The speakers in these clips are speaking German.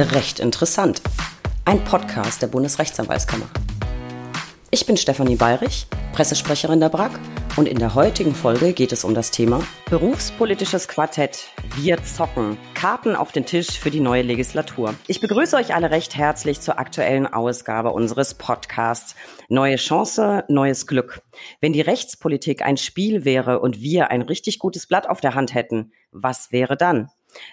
Recht interessant. Ein Podcast der Bundesrechtsanwaltskammer. Ich bin Stefanie Bayrich, Pressesprecherin der BRAG und in der heutigen Folge geht es um das Thema Berufspolitisches Quartett. Wir zocken. Karten auf den Tisch für die neue Legislatur. Ich begrüße euch alle recht herzlich zur aktuellen Ausgabe unseres Podcasts. Neue Chance, neues Glück. Wenn die Rechtspolitik ein Spiel wäre und wir ein richtig gutes Blatt auf der Hand hätten, was wäre dann?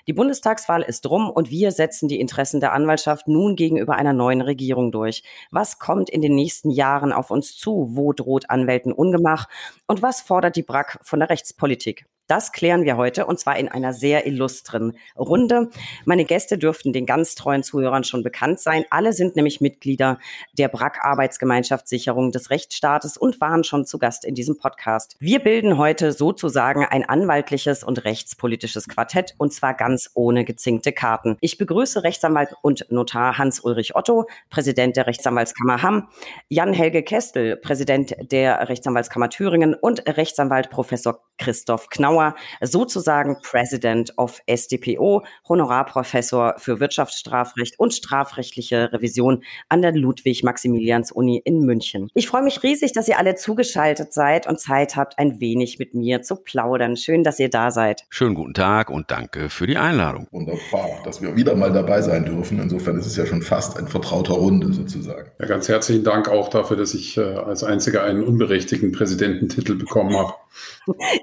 Die Bundestagswahl ist rum und wir setzen die Interessen der Anwaltschaft nun gegenüber einer neuen Regierung durch. Was kommt in den nächsten Jahren auf uns zu? Wo droht Anwälten Ungemach? Und was fordert die BRAC von der Rechtspolitik? Das klären wir heute und zwar in einer sehr illustren Runde. Meine Gäste dürften den ganz treuen Zuhörern schon bekannt sein. Alle sind nämlich Mitglieder der BRAC Arbeitsgemeinschaft Sicherung des Rechtsstaates und waren schon zu Gast in diesem Podcast. Wir bilden heute sozusagen ein anwaltliches und rechtspolitisches Quartett und zwar ganz ohne gezinkte Karten. Ich begrüße Rechtsanwalt und Notar Hans-Ulrich Otto, Präsident der Rechtsanwaltskammer Hamm, Jan-Helge Kestel, Präsident der Rechtsanwaltskammer Thüringen und Rechtsanwalt Professor Christoph Knauer Bauer, sozusagen President of SDPO, Honorarprofessor für Wirtschaftsstrafrecht und strafrechtliche Revision an der Ludwig-Maximilians-Uni in München. Ich freue mich riesig, dass ihr alle zugeschaltet seid und Zeit habt, ein wenig mit mir zu plaudern. Schön, dass ihr da seid. Schönen guten Tag und danke für die Einladung. Wunderbar, dass wir wieder mal dabei sein dürfen. Insofern ist es ja schon fast ein vertrauter Runde sozusagen. Ja, ganz herzlichen Dank auch dafür, dass ich äh, als einziger einen unberechtigten Präsidententitel bekommen habe.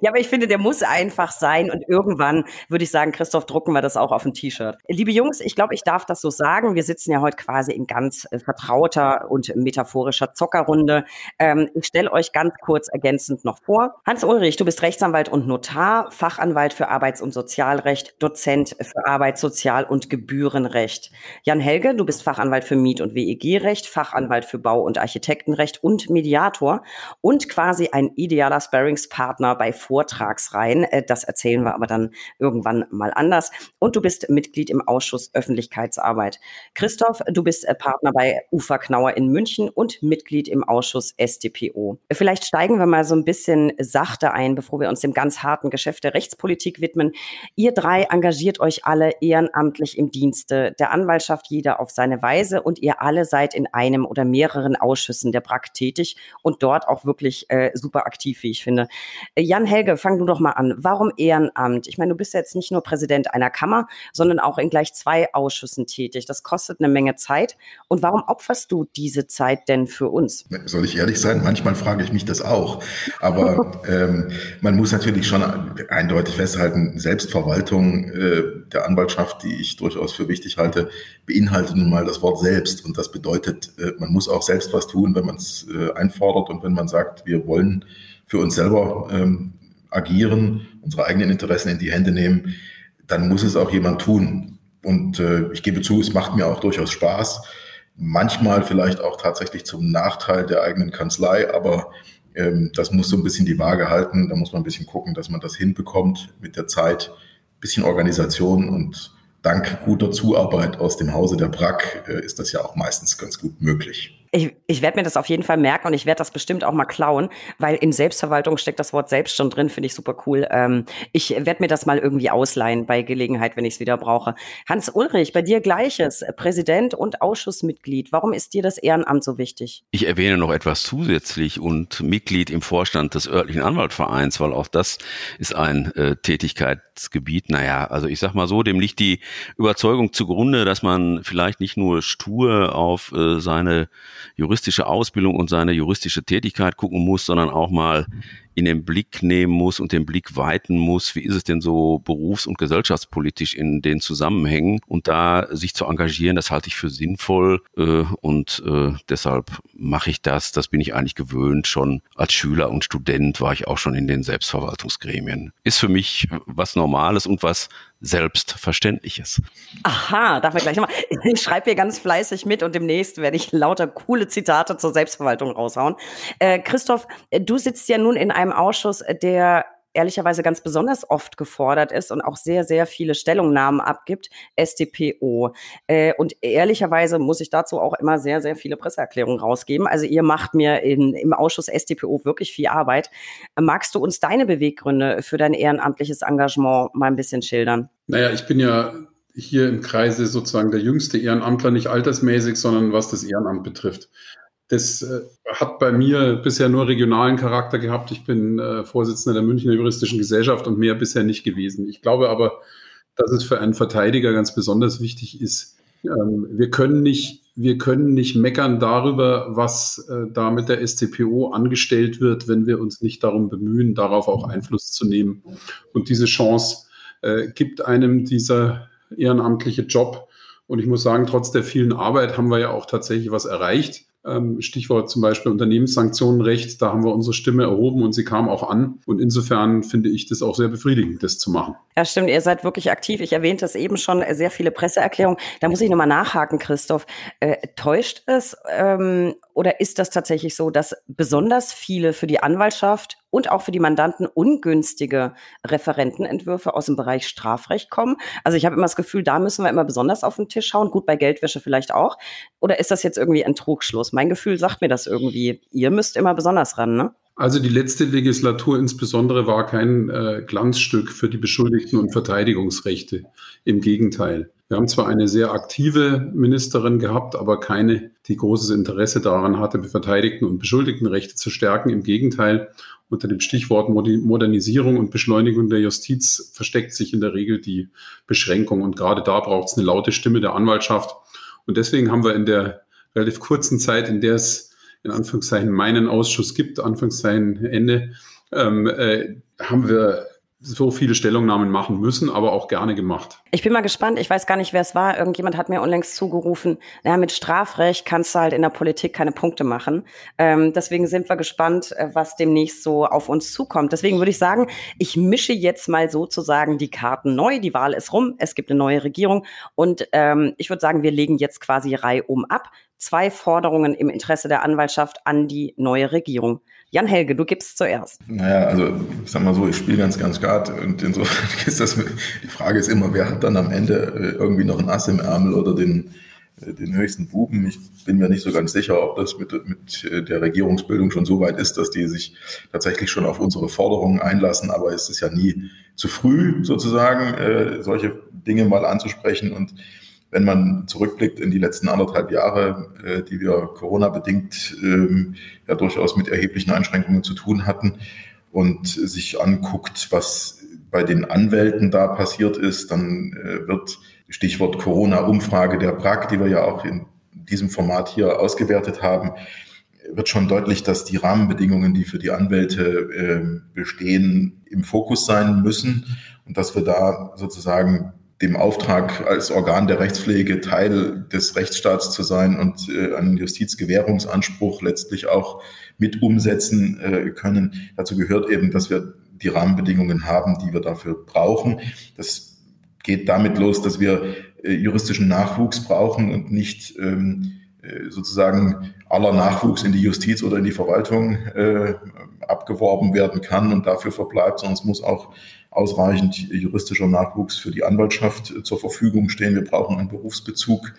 Ja, aber ich finde, der muss einfach sein und irgendwann würde ich sagen, Christoph, drucken wir das auch auf ein T-Shirt. Liebe Jungs, ich glaube, ich darf das so sagen. Wir sitzen ja heute quasi in ganz äh, vertrauter und metaphorischer Zockerrunde. Ähm, ich stelle euch ganz kurz ergänzend noch vor. Hans Ulrich, du bist Rechtsanwalt und Notar, Fachanwalt für Arbeits- und Sozialrecht, Dozent für Arbeits-, Sozial- und Gebührenrecht. Jan Helge, du bist Fachanwalt für Miet- und WEG-Recht, Fachanwalt für Bau- und Architektenrecht und Mediator und quasi ein idealer Sparringspartner bei Vortragsreihen ein. Äh, das erzählen wir aber dann irgendwann mal anders. Und du bist Mitglied im Ausschuss Öffentlichkeitsarbeit. Christoph, du bist äh, Partner bei UFA Knauer in München und Mitglied im Ausschuss SDPO. Vielleicht steigen wir mal so ein bisschen sachte ein, bevor wir uns dem ganz harten Geschäft der Rechtspolitik widmen. Ihr drei engagiert euch alle ehrenamtlich im Dienste der Anwaltschaft, jeder auf seine Weise und ihr alle seid in einem oder mehreren Ausschüssen der BRAC tätig und dort auch wirklich äh, super aktiv, wie ich finde. Jan Helge, fang du doch mal an an. Warum Ehrenamt? Ich meine, du bist jetzt nicht nur Präsident einer Kammer, sondern auch in gleich zwei Ausschüssen tätig. Das kostet eine Menge Zeit. Und warum opferst du diese Zeit denn für uns? Soll ich ehrlich sein? Manchmal frage ich mich das auch. Aber ähm, man muss natürlich schon eindeutig festhalten, Selbstverwaltung äh, der Anwaltschaft, die ich durchaus für wichtig halte, beinhaltet nun mal das Wort selbst. Und das bedeutet, äh, man muss auch selbst was tun, wenn man es äh, einfordert und wenn man sagt, wir wollen für uns selber ähm, agieren, unsere eigenen Interessen in die Hände nehmen, dann muss es auch jemand tun. Und äh, ich gebe zu, es macht mir auch durchaus Spaß. Manchmal vielleicht auch tatsächlich zum Nachteil der eigenen Kanzlei, aber ähm, das muss so ein bisschen die Waage halten. Da muss man ein bisschen gucken, dass man das hinbekommt mit der Zeit. Ein bisschen Organisation und dank guter Zuarbeit aus dem Hause der BRAC äh, ist das ja auch meistens ganz gut möglich. Ich, ich werde mir das auf jeden Fall merken und ich werde das bestimmt auch mal klauen, weil in Selbstverwaltung steckt das Wort selbst schon drin, finde ich super cool. Ähm, ich werde mir das mal irgendwie ausleihen bei Gelegenheit, wenn ich es wieder brauche. Hans Ulrich, bei dir gleiches, Präsident und Ausschussmitglied. Warum ist dir das Ehrenamt so wichtig? Ich erwähne noch etwas zusätzlich und Mitglied im Vorstand des örtlichen Anwaltvereins, weil auch das ist ein äh, Tätigkeitsgebiet. Naja, also ich sag mal so, dem liegt die Überzeugung zugrunde, dass man vielleicht nicht nur stur auf äh, seine juristische Ausbildung und seine juristische Tätigkeit gucken muss, sondern auch mal in den Blick nehmen muss und den Blick weiten muss, wie ist es denn so berufs- und gesellschaftspolitisch in den Zusammenhängen und da sich zu engagieren, das halte ich für sinnvoll äh, und äh, deshalb mache ich das. Das bin ich eigentlich gewöhnt. Schon als Schüler und Student war ich auch schon in den Selbstverwaltungsgremien. Ist für mich was Normales und was Selbstverständliches. Aha, darf ich gleich nochmal. Ich schreibe hier ganz fleißig mit und demnächst werde ich lauter coole Zitate zur Selbstverwaltung raushauen. Äh, Christoph, du sitzt ja nun in einem einem Ausschuss, der ehrlicherweise ganz besonders oft gefordert ist und auch sehr, sehr viele Stellungnahmen abgibt, SDPO. Äh, und ehrlicherweise muss ich dazu auch immer sehr, sehr viele Presseerklärungen rausgeben. Also ihr macht mir in, im Ausschuss SDPO wirklich viel Arbeit. Magst du uns deine Beweggründe für dein ehrenamtliches Engagement mal ein bisschen schildern? Naja, ich bin ja hier im Kreise sozusagen der jüngste Ehrenamtler, nicht altersmäßig, sondern was das Ehrenamt betrifft. Das äh, hat bei mir bisher nur regionalen Charakter gehabt. Ich bin äh, Vorsitzender der Münchner Juristischen Gesellschaft und mehr bisher nicht gewesen. Ich glaube aber, dass es für einen Verteidiger ganz besonders wichtig ist. Ähm, wir können nicht, wir können nicht meckern darüber, was äh, da mit der SCPO angestellt wird, wenn wir uns nicht darum bemühen, darauf auch Einfluss zu nehmen. Und diese Chance äh, gibt einem dieser ehrenamtliche Job. Und ich muss sagen, trotz der vielen Arbeit haben wir ja auch tatsächlich was erreicht. Ähm, Stichwort zum Beispiel Unternehmenssanktionenrecht, da haben wir unsere Stimme erhoben und sie kam auch an. Und insofern finde ich das auch sehr befriedigend, das zu machen. Ja, stimmt, ihr seid wirklich aktiv. Ich erwähnte es eben schon, sehr viele Presseerklärungen. Da muss ich nochmal nachhaken, Christoph. Äh, täuscht es ähm, oder ist das tatsächlich so, dass besonders viele für die Anwaltschaft und auch für die Mandanten ungünstige Referentenentwürfe aus dem Bereich Strafrecht kommen? Also ich habe immer das Gefühl, da müssen wir immer besonders auf den Tisch schauen. Gut, bei Geldwäsche vielleicht auch. Oder ist das jetzt irgendwie ein Trugschluss? Mein Gefühl sagt mir das irgendwie. Ihr müsst immer besonders ran, ne? Also die letzte Legislatur insbesondere war kein äh, Glanzstück für die Beschuldigten und Verteidigungsrechte. Im Gegenteil. Wir haben zwar eine sehr aktive Ministerin gehabt, aber keine, die großes Interesse daran hatte, Verteidigten und Beschuldigtenrechte zu stärken. Im Gegenteil, unter dem Stichwort Modernisierung und Beschleunigung der Justiz versteckt sich in der Regel die Beschränkung. Und gerade da braucht es eine laute Stimme der Anwaltschaft. Und deswegen haben wir in der relativ kurzen Zeit, in der es in Anführungszeichen meinen Ausschuss gibt, Anführungszeichen Ende, ähm, äh, haben wir so viele Stellungnahmen machen müssen, aber auch gerne gemacht. Ich bin mal gespannt. Ich weiß gar nicht, wer es war. Irgendjemand hat mir unlängst zugerufen, naja, mit Strafrecht kannst du halt in der Politik keine Punkte machen. Ähm, deswegen sind wir gespannt, äh, was demnächst so auf uns zukommt. Deswegen würde ich sagen, ich mische jetzt mal sozusagen die Karten neu. Die Wahl ist rum. Es gibt eine neue Regierung. Und ähm, ich würde sagen, wir legen jetzt quasi reihum ab. Zwei Forderungen im Interesse der Anwaltschaft an die neue Regierung. Jan Helge, du gibst zuerst. Naja, also ich sag mal so, ich spiele ganz, ganz Skat und insofern ist das, die Frage ist immer, wer hat dann am Ende äh, irgendwie noch ein Ass im Ärmel oder den, äh, den höchsten Buben. Ich bin mir nicht so ganz sicher, ob das mit, mit äh, der Regierungsbildung schon so weit ist, dass die sich tatsächlich schon auf unsere Forderungen einlassen. Aber es ist ja nie zu früh, sozusagen, solche Dinge mal anzusprechen und wenn man zurückblickt in die letzten anderthalb Jahre, äh, die wir Corona-bedingt ähm, ja durchaus mit erheblichen Einschränkungen zu tun hatten und sich anguckt, was bei den Anwälten da passiert ist, dann äh, wird Stichwort Corona-Umfrage der BRAG, die wir ja auch in diesem Format hier ausgewertet haben, wird schon deutlich, dass die Rahmenbedingungen, die für die Anwälte äh, bestehen, im Fokus sein müssen und dass wir da sozusagen dem Auftrag als Organ der Rechtspflege Teil des Rechtsstaats zu sein und äh, einen Justizgewährungsanspruch letztlich auch mit umsetzen äh, können. Dazu gehört eben, dass wir die Rahmenbedingungen haben, die wir dafür brauchen. Das geht damit los, dass wir äh, juristischen Nachwuchs brauchen und nicht ähm, äh, sozusagen aller Nachwuchs in die Justiz oder in die Verwaltung äh, abgeworben werden kann und dafür verbleibt, sondern es muss auch ausreichend juristischer Nachwuchs für die Anwaltschaft zur Verfügung stehen. Wir brauchen einen Berufsbezug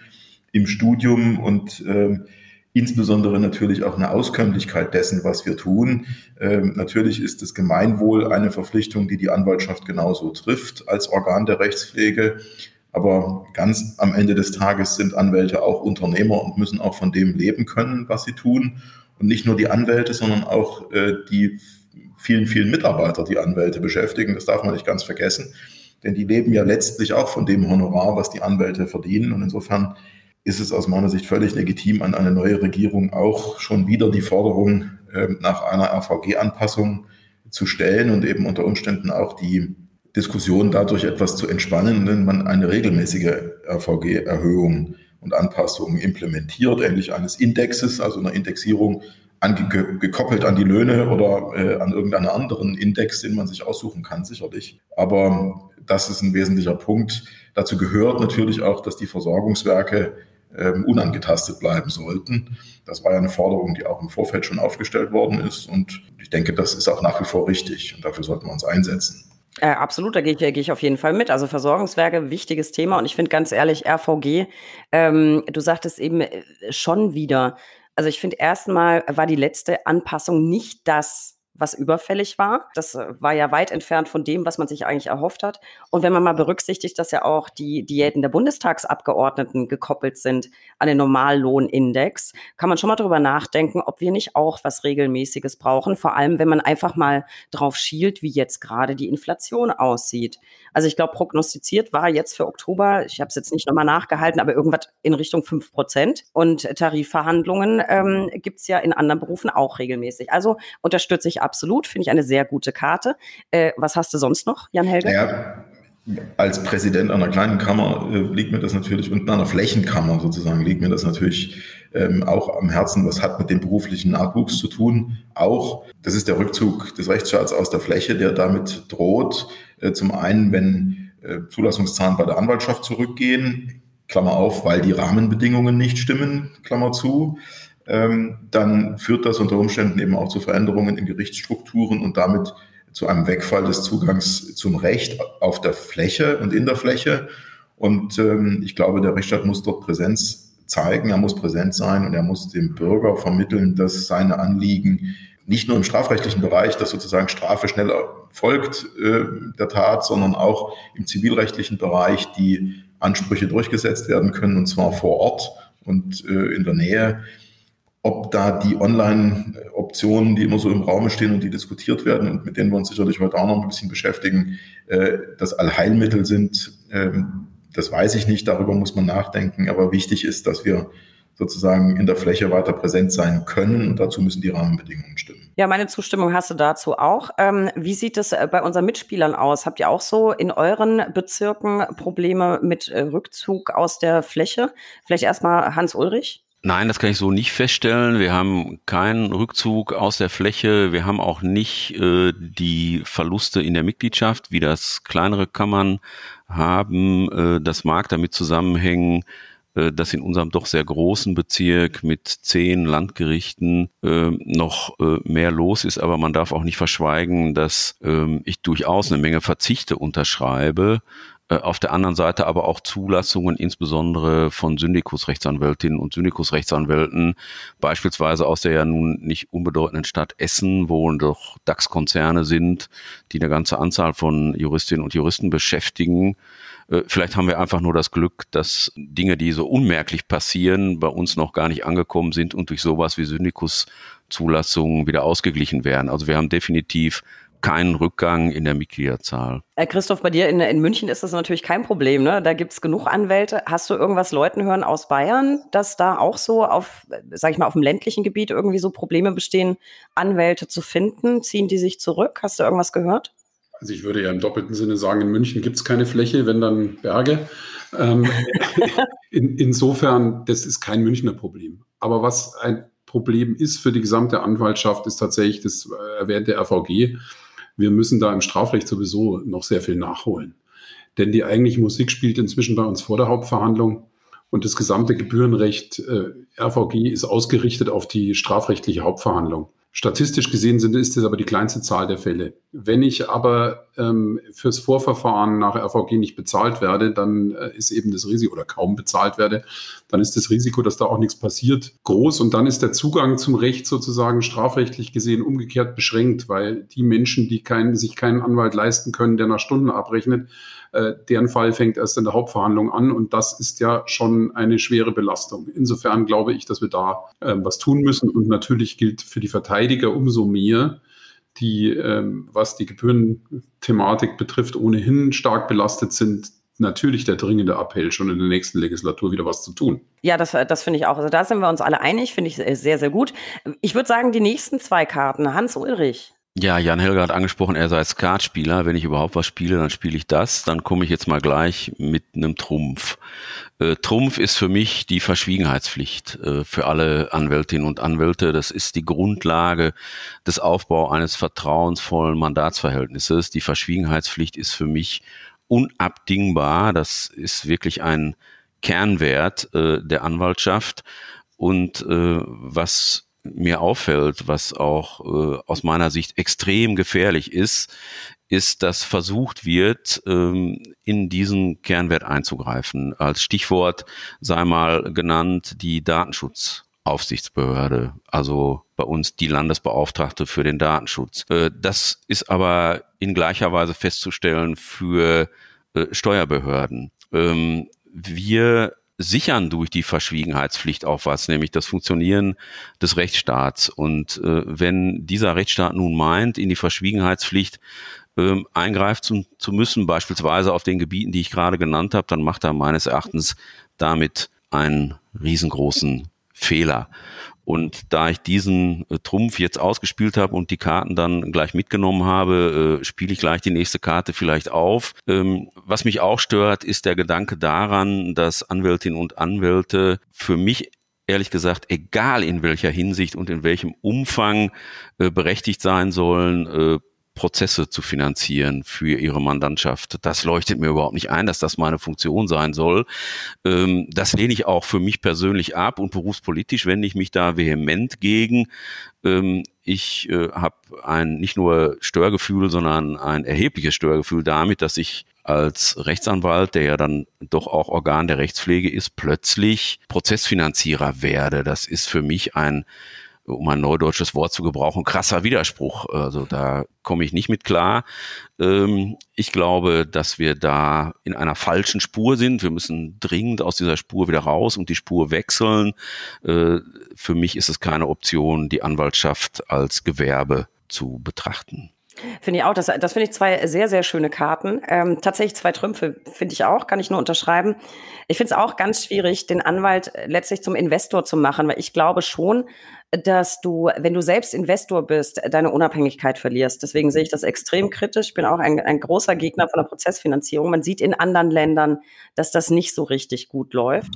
im Studium und äh, insbesondere natürlich auch eine Auskömmlichkeit dessen, was wir tun. Ähm, natürlich ist das Gemeinwohl eine Verpflichtung, die die Anwaltschaft genauso trifft als Organ der Rechtspflege. Aber ganz am Ende des Tages sind Anwälte auch Unternehmer und müssen auch von dem leben können, was sie tun. Und nicht nur die Anwälte, sondern auch äh, die vielen, vielen Mitarbeiter, die Anwälte beschäftigen. Das darf man nicht ganz vergessen. Denn die leben ja letztlich auch von dem Honorar, was die Anwälte verdienen. Und insofern ist es aus meiner Sicht völlig legitim, an eine neue Regierung auch schon wieder die Forderung äh, nach einer RVG-Anpassung zu stellen und eben unter Umständen auch die Diskussion dadurch etwas zu entspannen, wenn man eine regelmäßige RVG-Erhöhung und Anpassung implementiert, ähnlich eines Indexes, also einer Indexierung gekoppelt an die Löhne oder äh, an irgendeinen anderen Index, den man sich aussuchen kann, sicherlich. Aber das ist ein wesentlicher Punkt. Dazu gehört natürlich auch, dass die Versorgungswerke ähm, unangetastet bleiben sollten. Das war ja eine Forderung, die auch im Vorfeld schon aufgestellt worden ist. Und ich denke, das ist auch nach wie vor richtig. Und dafür sollten wir uns einsetzen. Äh, absolut, da gehe ich, geh ich auf jeden Fall mit. Also Versorgungswerke, wichtiges Thema. Und ich finde ganz ehrlich, RVG, ähm, du sagtest eben äh, schon wieder, also ich finde erstmal war die letzte Anpassung nicht das was überfällig war. Das äh, war ja weit entfernt von dem, was man sich eigentlich erhofft hat. Und wenn man mal berücksichtigt, dass ja auch die Diäten der Bundestagsabgeordneten gekoppelt sind an den Normallohnindex, kann man schon mal darüber nachdenken, ob wir nicht auch was Regelmäßiges brauchen. Vor allem, wenn man einfach mal drauf schielt, wie jetzt gerade die Inflation aussieht. Also ich glaube, prognostiziert war jetzt für Oktober, ich habe es jetzt nicht nochmal nachgehalten, aber irgendwas in Richtung fünf Prozent. Und Tarifverhandlungen ähm, gibt es ja in anderen Berufen auch regelmäßig. Also unterstütze ich absolut, finde ich eine sehr gute Karte. Äh, was hast du sonst noch, Jan Helge? Ja, als Präsident einer kleinen Kammer äh, liegt mir das natürlich und einer Flächenkammer sozusagen liegt mir das natürlich ähm, auch am Herzen. Was hat mit dem beruflichen Nachwuchs zu tun? Auch, das ist der Rückzug des Rechtsstaats aus der Fläche, der damit droht. Äh, zum einen, wenn äh, Zulassungszahlen bei der Anwaltschaft zurückgehen, Klammer auf, weil die Rahmenbedingungen nicht stimmen, Klammer zu dann führt das unter Umständen eben auch zu Veränderungen in Gerichtsstrukturen und damit zu einem Wegfall des Zugangs zum Recht auf der Fläche und in der Fläche. Und ähm, ich glaube, der Rechtsstaat muss dort Präsenz zeigen, er muss präsent sein und er muss dem Bürger vermitteln, dass seine Anliegen nicht nur im strafrechtlichen Bereich, dass sozusagen Strafe schneller folgt äh, der Tat, sondern auch im zivilrechtlichen Bereich die Ansprüche durchgesetzt werden können, und zwar vor Ort und äh, in der Nähe ob da die Online-Optionen, die immer so im Raum stehen und die diskutiert werden und mit denen wir uns sicherlich heute auch noch ein bisschen beschäftigen, äh, das Allheilmittel sind, ähm, das weiß ich nicht, darüber muss man nachdenken. Aber wichtig ist, dass wir sozusagen in der Fläche weiter präsent sein können und dazu müssen die Rahmenbedingungen stimmen. Ja, meine Zustimmung hast du dazu auch. Ähm, wie sieht es äh, bei unseren Mitspielern aus? Habt ihr auch so in euren Bezirken Probleme mit äh, Rückzug aus der Fläche? Vielleicht erstmal Hans Ulrich. Nein, das kann ich so nicht feststellen. Wir haben keinen Rückzug aus der Fläche. Wir haben auch nicht äh, die Verluste in der Mitgliedschaft, wie das kleinere Kammern haben. Äh, das mag damit zusammenhängen, äh, dass in unserem doch sehr großen Bezirk mit zehn Landgerichten äh, noch äh, mehr los ist. Aber man darf auch nicht verschweigen, dass äh, ich durchaus eine Menge Verzichte unterschreibe auf der anderen Seite aber auch Zulassungen, insbesondere von Syndikusrechtsanwältinnen und Syndikusrechtsanwälten, beispielsweise aus der ja nun nicht unbedeutenden Stadt Essen, wo doch DAX-Konzerne sind, die eine ganze Anzahl von Juristinnen und Juristen beschäftigen. Äh, vielleicht haben wir einfach nur das Glück, dass Dinge, die so unmerklich passieren, bei uns noch gar nicht angekommen sind und durch sowas wie Syndikus-Zulassungen wieder ausgeglichen werden. Also wir haben definitiv keinen Rückgang in der Mitgliederzahl. Herr Christoph, bei dir in, in München ist das natürlich kein Problem. Ne? Da gibt es genug Anwälte. Hast du irgendwas Leuten hören aus Bayern, dass da auch so auf, sag ich mal, auf dem ländlichen Gebiet irgendwie so Probleme bestehen, Anwälte zu finden? Ziehen die sich zurück? Hast du irgendwas gehört? Also ich würde ja im doppelten Sinne sagen, in München gibt es keine Fläche, wenn dann Berge. Ähm, in, insofern, das ist kein Münchner Problem. Aber was ein Problem ist für die gesamte Anwaltschaft, ist tatsächlich das äh, erwähnte RVG wir müssen da im Strafrecht sowieso noch sehr viel nachholen. Denn die eigentliche Musik spielt inzwischen bei uns vor der Hauptverhandlung und das gesamte Gebührenrecht äh, RVG ist ausgerichtet auf die strafrechtliche Hauptverhandlung. Statistisch gesehen sind, ist es aber die kleinste Zahl der Fälle. Wenn ich aber ähm, fürs Vorverfahren nach RVG nicht bezahlt werde, dann äh, ist eben das Risiko oder kaum bezahlt werde, dann ist das Risiko, dass da auch nichts passiert, groß und dann ist der Zugang zum Recht sozusagen strafrechtlich gesehen umgekehrt beschränkt, weil die Menschen, die keinen, sich keinen Anwalt leisten können, der nach Stunden abrechnet, äh, deren Fall fängt erst in der Hauptverhandlung an und das ist ja schon eine schwere Belastung. Insofern glaube ich, dass wir da äh, was tun müssen und natürlich gilt für die Verteidiger umso mehr, die, ähm, was die Gebührenthematik betrifft, ohnehin stark belastet sind, natürlich der dringende Appell, schon in der nächsten Legislatur wieder was zu tun. Ja, das, das finde ich auch. Also da sind wir uns alle einig, finde ich sehr, sehr gut. Ich würde sagen, die nächsten zwei Karten. Hans Ulrich. Ja, Jan Helger hat angesprochen, er sei Skatspieler. Wenn ich überhaupt was spiele, dann spiele ich das. Dann komme ich jetzt mal gleich mit einem Trumpf. Äh, Trumpf ist für mich die Verschwiegenheitspflicht äh, für alle Anwältinnen und Anwälte. Das ist die Grundlage des Aufbaus eines vertrauensvollen Mandatsverhältnisses. Die Verschwiegenheitspflicht ist für mich unabdingbar. Das ist wirklich ein Kernwert äh, der Anwaltschaft. Und äh, was mir auffällt, was auch äh, aus meiner Sicht extrem gefährlich ist, ist, dass versucht wird, ähm, in diesen Kernwert einzugreifen. Als Stichwort sei mal genannt die Datenschutz Aufsichtsbehörde, also bei uns die Landesbeauftragte für den Datenschutz. Äh, das ist aber in gleicher Weise festzustellen für äh, Steuerbehörden. Ähm, wir sichern durch die Verschwiegenheitspflicht auch was, nämlich das Funktionieren des Rechtsstaats. Und äh, wenn dieser Rechtsstaat nun meint, in die Verschwiegenheitspflicht ähm, eingreifen zu, müssen, beispielsweise auf den Gebieten, die ich gerade genannt habe, dann macht er meines Erachtens damit einen riesengroßen Fehler. Und da ich diesen äh, Trumpf jetzt ausgespielt habe und die Karten dann gleich mitgenommen habe, äh, spiele ich gleich die nächste Karte vielleicht auf. Ähm, was mich auch stört, ist der Gedanke daran, dass Anwältinnen und Anwälte für mich ehrlich gesagt, egal in welcher Hinsicht und in welchem Umfang äh, berechtigt sein sollen, äh, Prozesse zu finanzieren für ihre Mandantschaft. Das leuchtet mir überhaupt nicht ein, dass das meine Funktion sein soll. Ähm, das lehne ich auch für mich persönlich ab und berufspolitisch wende ich mich da vehement gegen. Ähm, ich äh, habe ein nicht nur Störgefühl, sondern ein erhebliches Störgefühl damit, dass ich als Rechtsanwalt, der ja dann doch auch Organ der Rechtspflege ist, plötzlich Prozessfinanzierer werde. Das ist für mich ein um ein neudeutsches Wort zu gebrauchen, krasser Widerspruch. Also da komme ich nicht mit klar. Ähm, ich glaube, dass wir da in einer falschen Spur sind. Wir müssen dringend aus dieser Spur wieder raus und die Spur wechseln. Äh, für mich ist es keine Option, die Anwaltschaft als Gewerbe zu betrachten. Finde ich auch. Das, das finde ich zwei sehr, sehr schöne Karten. Ähm, tatsächlich zwei Trümpfe finde ich auch, kann ich nur unterschreiben. Ich finde es auch ganz schwierig, den Anwalt letztlich zum Investor zu machen, weil ich glaube schon, dass du, wenn du selbst Investor bist, deine Unabhängigkeit verlierst. Deswegen sehe ich das extrem kritisch. Ich bin auch ein, ein großer Gegner von der Prozessfinanzierung. Man sieht in anderen Ländern, dass das nicht so richtig gut läuft,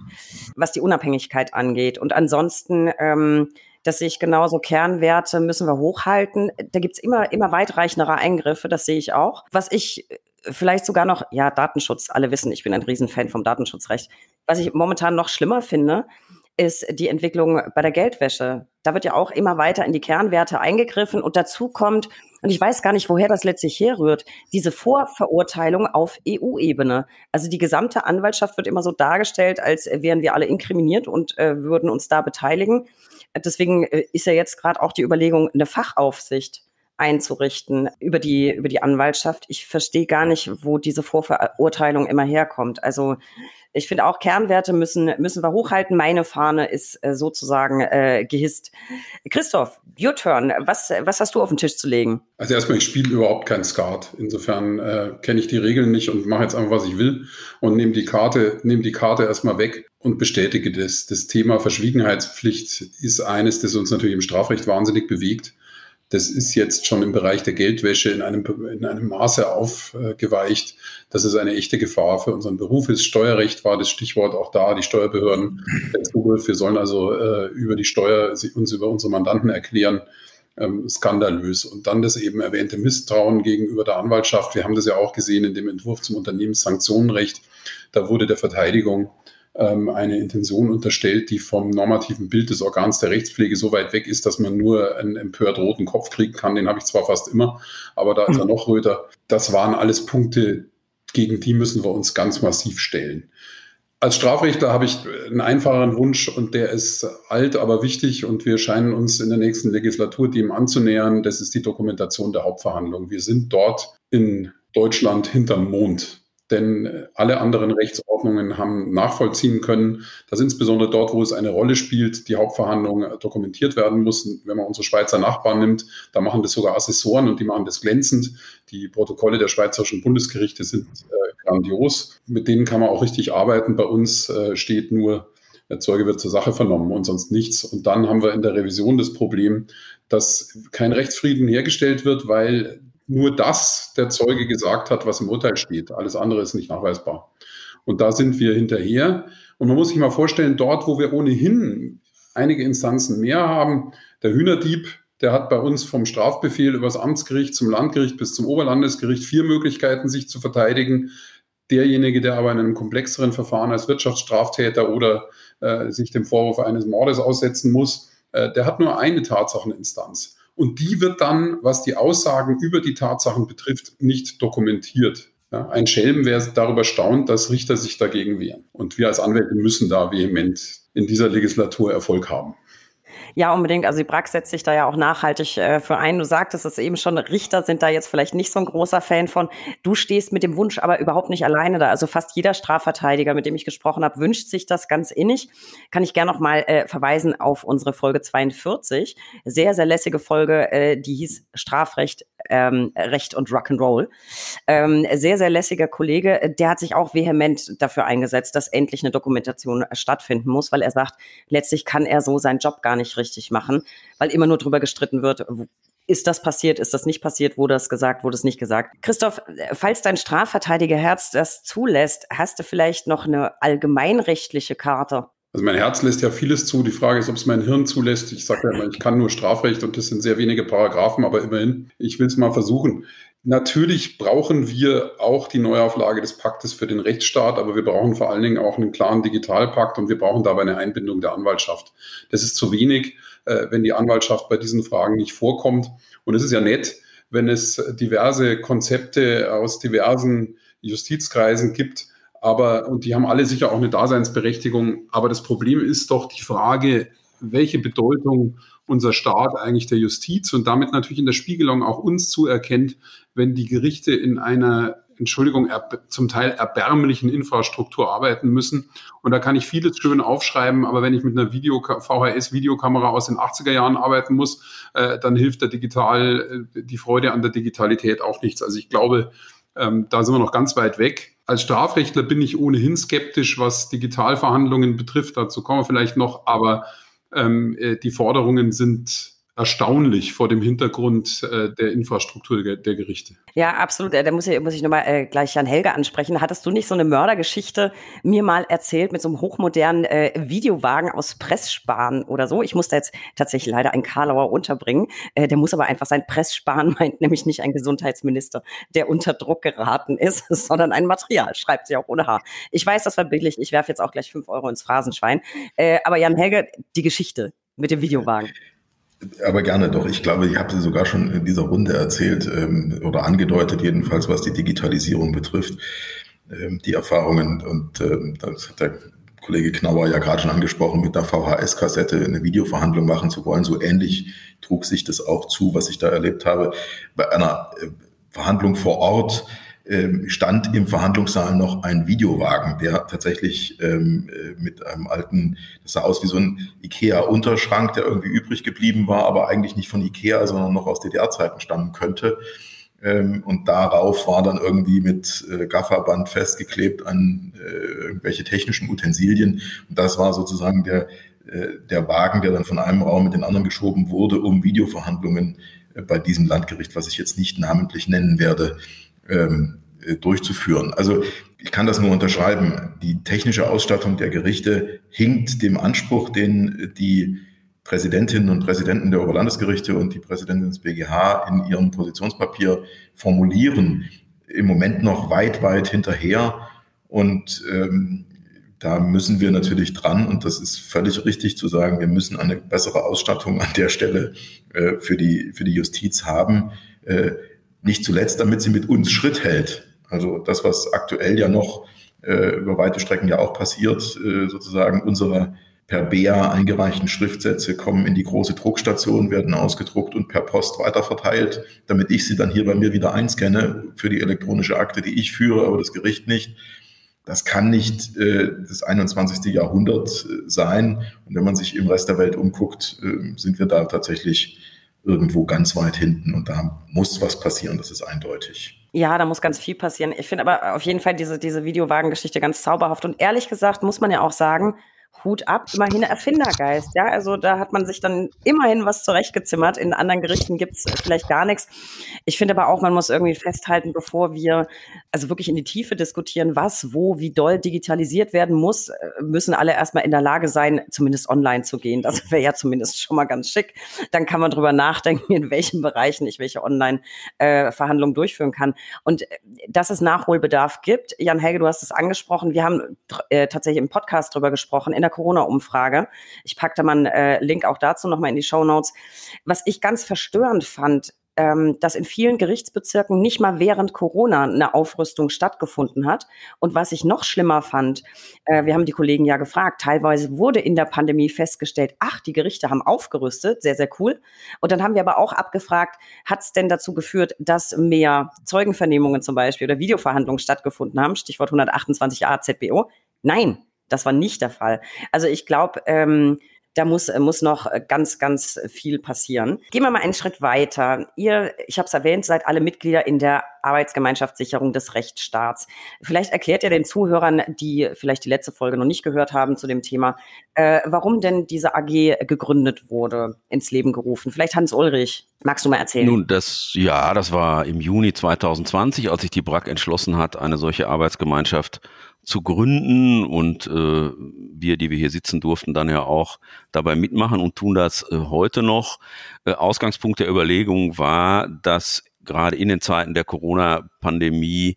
was die Unabhängigkeit angeht. Und ansonsten, ähm, das sehe ich genauso, Kernwerte müssen wir hochhalten. Da gibt's immer, immer weitreichendere Eingriffe, das sehe ich auch. Was ich vielleicht sogar noch, ja, Datenschutz, alle wissen, ich bin ein Riesenfan vom Datenschutzrecht. Was ich momentan noch schlimmer finde, ist die Entwicklung bei der Geldwäsche. Da wird ja auch immer weiter in die Kernwerte eingegriffen und dazu kommt, und ich weiß gar nicht, woher das letztlich herrührt, diese Vorverurteilung auf EU-Ebene. Also die gesamte Anwaltschaft wird immer so dargestellt, als wären wir alle inkriminiert und äh, würden uns da beteiligen. Deswegen äh, ist ja jetzt gerade auch die Überlegung, eine Fachaufsicht einzurichten über die, über die Anwaltschaft. Ich verstehe gar nicht, wo diese Vorverurteilung immer herkommt. Also ich finde auch Kernwerte müssen, müssen wir hochhalten. Meine Fahne ist äh, sozusagen äh, gehisst. Christoph, your turn. Was, was hast du auf den Tisch zu legen? Also erstmal, ich spiele überhaupt kein Skat. Insofern äh, kenne ich die Regeln nicht und mache jetzt einfach, was ich will und nehme die Karte, nehme die Karte erstmal weg und bestätige das. Das Thema Verschwiegenheitspflicht ist eines, das uns natürlich im Strafrecht wahnsinnig bewegt. Das ist jetzt schon im Bereich der Geldwäsche in einem, in einem Maße aufgeweicht, dass es eine echte Gefahr für unseren Beruf ist. Steuerrecht war das Stichwort auch da, die Steuerbehörden, der Zugriff. Wir sollen also äh, über die Steuer uns über unsere Mandanten erklären. Ähm, skandalös. Und dann das eben erwähnte Misstrauen gegenüber der Anwaltschaft. Wir haben das ja auch gesehen in dem Entwurf zum Unternehmenssanktionenrecht. Da wurde der Verteidigung ähm, eine Intention unterstellt, die vom normativen Bild des Organs der Rechtspflege so weit weg ist, dass man nur einen empört roten Kopf kriegen kann. Den habe ich zwar fast immer, aber da ist er noch röter. Das waren alles Punkte, gegen die müssen wir uns ganz massiv stellen. Als Strafrechtler habe ich einen einfacheren Wunsch und der ist alt, aber wichtig und wir scheinen uns in der nächsten Legislatur dem anzunähern. Das ist die Dokumentation der Hauptverhandlung. Wir sind dort in Deutschland hinterm Mond denn alle anderen Rechtsordnungen haben nachvollziehen können, dass insbesondere dort, wo es eine Rolle spielt, die Hauptverhandlung dokumentiert werden muss. Wenn man unsere Schweizer Nachbarn nimmt, da machen das sogar Assessoren und die machen das glänzend. Die Protokolle der schweizerischen Bundesgerichte sind äh, grandios. Mit denen kann man auch richtig arbeiten. Bei uns äh, steht nur, der Zeuge wird zur Sache vernommen und sonst nichts. Und dann haben wir in der Revision das Problem, dass kein Rechtsfrieden hergestellt wird, weil nur das der Zeuge gesagt hat, was im Urteil steht. Alles andere ist nicht nachweisbar. Und da sind wir hinterher. Und man muss sich mal vorstellen, dort, wo wir ohnehin einige Instanzen mehr haben, der Hühnerdieb, der hat bei uns vom Strafbefehl über das Amtsgericht zum Landgericht bis zum Oberlandesgericht vier Möglichkeiten, sich zu verteidigen. Derjenige, der aber in einem komplexeren Verfahren als Wirtschaftsstraftäter oder äh, sich dem Vorwurf eines Mordes aussetzen muss, äh, der hat nur eine Tatsacheninstanz. Und die wird dann, was die Aussagen über die Tatsachen betrifft, nicht dokumentiert. Ja, ein Schelm, wer darüber staunt, dass Richter sich dagegen wehren. Und wir als Anwälte müssen da vehement in dieser Legislatur Erfolg haben. Ja, unbedingt. Also die Brax setzt sich da ja auch nachhaltig äh, für ein. Du sagtest es eben schon, Richter sind da jetzt vielleicht nicht so ein großer Fan von. Du stehst mit dem Wunsch aber überhaupt nicht alleine da. Also fast jeder Strafverteidiger, mit dem ich gesprochen habe, wünscht sich das ganz innig. Kann ich gerne noch mal äh, verweisen auf unsere Folge 42. Sehr, sehr lässige Folge, äh, die hieß Strafrecht, ähm, Recht und Rock'n'Roll. Ähm, sehr, sehr lässiger Kollege, der hat sich auch vehement dafür eingesetzt, dass endlich eine Dokumentation stattfinden muss, weil er sagt, letztlich kann er so seinen Job gar nicht richtig machen, weil immer nur drüber gestritten wird, ist das passiert, ist das nicht passiert, wurde das gesagt, wurde es nicht gesagt. Christoph, falls dein Strafverteidigerherz das zulässt, hast du vielleicht noch eine allgemeinrechtliche Karte? Also mein Herz lässt ja vieles zu. Die Frage ist, ob es mein Hirn zulässt. Ich sage ja immer, ich kann nur Strafrecht und das sind sehr wenige Paragraphen, aber immerhin, ich will es mal versuchen. Natürlich brauchen wir auch die Neuauflage des Paktes für den Rechtsstaat, aber wir brauchen vor allen Dingen auch einen klaren Digitalpakt und wir brauchen dabei eine Einbindung der Anwaltschaft. Das ist zu wenig, äh, wenn die Anwaltschaft bei diesen Fragen nicht vorkommt. Und es ist ja nett, wenn es diverse Konzepte aus diversen Justizkreisen gibt, aber, und die haben alle sicher auch eine Daseinsberechtigung. Aber das Problem ist doch die Frage, welche Bedeutung unser Staat eigentlich der Justiz und damit natürlich in der Spiegelung auch uns zuerkennt, wenn die Gerichte in einer Entschuldigung, zum Teil erbärmlichen Infrastruktur arbeiten müssen. Und da kann ich vieles schön aufschreiben, aber wenn ich mit einer Video VHS-Videokamera aus den 80er Jahren arbeiten muss, äh, dann hilft der Digital, äh, die Freude an der Digitalität auch nichts. Also ich glaube, ähm, da sind wir noch ganz weit weg. Als Strafrechtler bin ich ohnehin skeptisch, was Digitalverhandlungen betrifft. Dazu kommen wir vielleicht noch, aber ähm, äh, die Forderungen sind erstaunlich vor dem Hintergrund äh, der Infrastruktur der, der, Gerichte. Ja, absolut. Da muss ich, muss ich nochmal äh, gleich Jan Helge ansprechen. Hattest du nicht so eine Mördergeschichte mir mal erzählt mit so einem hochmodernen äh, Videowagen aus Pressspan oder so? Ich musste jetzt tatsächlich leider einen Karlauer unterbringen. Äh, der muss aber einfach sein Presssparen meint nämlich nicht ein Gesundheitsminister, der unter Druck geraten ist, sondern ein Material, schreibt sie auch ohne Haar. Ich weiß, das war billig. Ich werfe jetzt auch gleich fünf Euro ins Phrasenschwein. Äh, aber Jan Helge, die Geschichte mit dem Videowagen. Aber gerne doch. Ich glaube, ich habe sie sogar schon in dieser Runde erzählt ähm, oder angedeutet, jedenfalls was die Digitalisierung betrifft, ähm, die Erfahrungen. Und ähm, das hat der Kollege Knauer ja gerade schon angesprochen, mit der VHS-Kassette eine Videoverhandlung machen zu wollen. So ähnlich trug sich das auch zu, was ich da erlebt habe. Bei einer äh, Verhandlung vor Ort ähm, stand im Verhandlungssaal noch ein Videowagen, der tatsächlich ähm, äh, mit einem alten, das sah aus wie so ein Ikea-Unterschrank, der irgendwie übrig geblieben war, aber eigentlich nicht von Ikea, sondern noch aus DDR-Zeiten stammen könnte. Ähm, und darauf war dann irgendwie mit äh, Gafferband festgeklebt an äh, irgendwelche technischen Utensilien. Und das war sozusagen der, äh, der Wagen, der dann von einem Raum in den anderen geschoben wurde, um Videoverhandlungen äh, bei diesem Landgericht, was ich jetzt nicht namentlich nennen werde, ähm, äh, durchzuführen. Also ich kann das nur unterschreiben. Die technische Ausstattung der Gerichte hinkt dem Anspruch, den die Präsidentinnen und Präsidenten der Oberlandesgerichte und die Präsidentin des BGH in ihrem Positionspapier formulieren, im Moment noch weit, weit hinterher. Und ähm, da müssen wir natürlich dran und das ist völlig richtig zu sagen, wir müssen eine bessere Ausstattung an der Stelle äh, für, die, für die Justiz haben. Äh, nicht zuletzt, damit sie mit uns Schritt hält. Also das, was aktuell ja noch äh, über weite Strecken ja auch passiert, äh, sozusagen unsere per BEA eingereichten Schriftsätze kommen in die große Druckstation, werden ausgedruckt und per Post weiterverteilt, damit ich sie dann hier bei mir wieder einscanne für die elektronische Akte, die ich führe, aber das Gericht nicht. Das kann nicht äh, das 21. Jahrhundert äh, sein. Und wenn man sich im Rest der Welt umguckt, äh, sind wir da tatsächlich irgendwo ganz weit hinten und da muss was passieren, das ist eindeutig. Ja, da muss ganz viel passieren. Ich finde aber auf jeden Fall diese, diese Videowagengeschichte ganz zauberhaft. Und ehrlich gesagt muss man ja auch sagen, Hut ab, immerhin Erfindergeist. Ja, also da hat man sich dann immerhin was zurechtgezimmert. In anderen Gerichten gibt's vielleicht gar nichts. Ich finde aber auch, man muss irgendwie festhalten, bevor wir also wirklich in die Tiefe diskutieren, was, wo, wie doll digitalisiert werden muss, äh, müssen alle erstmal in der Lage sein, zumindest online zu gehen. Das wäre ja zumindest schon mal ganz schick. Dann kann man drüber nachdenken, in welchen Bereichen ich welche Online-Verhandlungen äh, durchführen kann. Und äh, dass es Nachholbedarf gibt, Jan Helge, du hast es angesprochen, wir haben äh, tatsächlich im Podcast drüber gesprochen, in der Corona-Umfrage. Ich packe da mal einen äh, Link auch dazu nochmal in die Show Notes. Was ich ganz verstörend fand, ähm, dass in vielen Gerichtsbezirken nicht mal während Corona eine Aufrüstung stattgefunden hat. Und was ich noch schlimmer fand, äh, wir haben die Kollegen ja gefragt, teilweise wurde in der Pandemie festgestellt, ach, die Gerichte haben aufgerüstet, sehr, sehr cool. Und dann haben wir aber auch abgefragt, hat es denn dazu geführt, dass mehr Zeugenvernehmungen zum Beispiel oder Videoverhandlungen stattgefunden haben, Stichwort 128a ZBO? Nein, das war nicht der Fall. Also ich glaube, ähm, da muss, muss noch ganz, ganz viel passieren. Gehen wir mal einen Schritt weiter. Ihr, ich habe es erwähnt, seid alle Mitglieder in der Arbeitsgemeinschaftssicherung des Rechtsstaats. Vielleicht erklärt ihr den Zuhörern, die vielleicht die letzte Folge noch nicht gehört haben zu dem Thema, äh, warum denn diese AG gegründet wurde, ins Leben gerufen. Vielleicht Hans Ulrich, magst du mal erzählen? Nun, das, ja, das war im Juni 2020, als sich die BRAC entschlossen hat, eine solche Arbeitsgemeinschaft zu gründen und äh, wir, die wir hier sitzen durften, dann ja auch dabei mitmachen und tun das äh, heute noch. Äh, Ausgangspunkt der Überlegung war, dass gerade in den Zeiten der Corona-Pandemie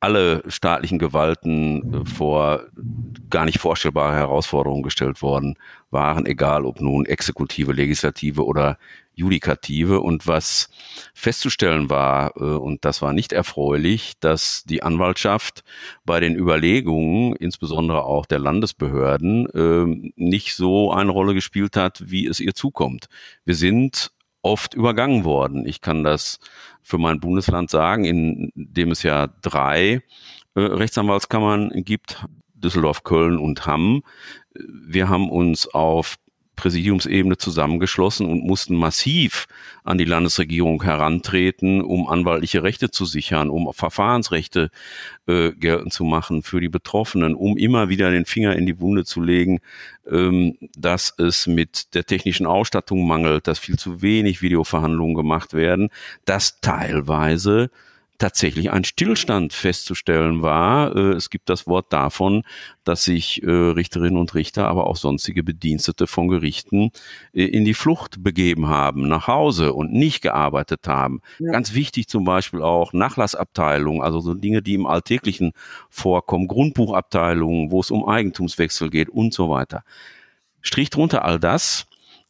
alle staatlichen Gewalten äh, vor gar nicht vorstellbare Herausforderungen gestellt worden waren, egal ob nun Exekutive, Legislative oder Judikative. Und was festzustellen war, äh, und das war nicht erfreulich, dass die Anwaltschaft bei den Überlegungen, insbesondere auch der Landesbehörden, ähm, nicht so eine Rolle gespielt hat, wie es ihr zukommt. Wir sind oft übergangen worden. Ich kann das für mein Bundesland sagen, in dem es ja drei äh, Rechtsanwaltskammern gibt, Düsseldorf, Köln und Hamm. Wir haben uns auf Präsidiumsebene zusammengeschlossen und mussten massiv an die Landesregierung herantreten, um anwaltliche Rechte zu sichern, um Verfahrensrechte äh, geltend zu machen für die Betroffenen, um immer wieder den Finger in die Wunde zu legen, ähm, dass es mit der technischen Ausstattung mangelt, dass viel zu wenig Videoverhandlungen gemacht werden, dass teilweise tatsächlich ein Stillstand festzustellen war. Äh, es gibt das Wort davon, dass sich äh, Richterinnen und Richter, aber auch sonstige Bedienstete von Gerichten äh, in die Flucht begeben haben, nach Hause und nicht gearbeitet haben. Ja. Ganz wichtig zum Beispiel auch Nachlassabteilungen, also so Dinge, die im Alltäglichen vorkommen, Grundbuchabteilungen, wo es um Eigentumswechsel geht und so weiter. Strich drunter all das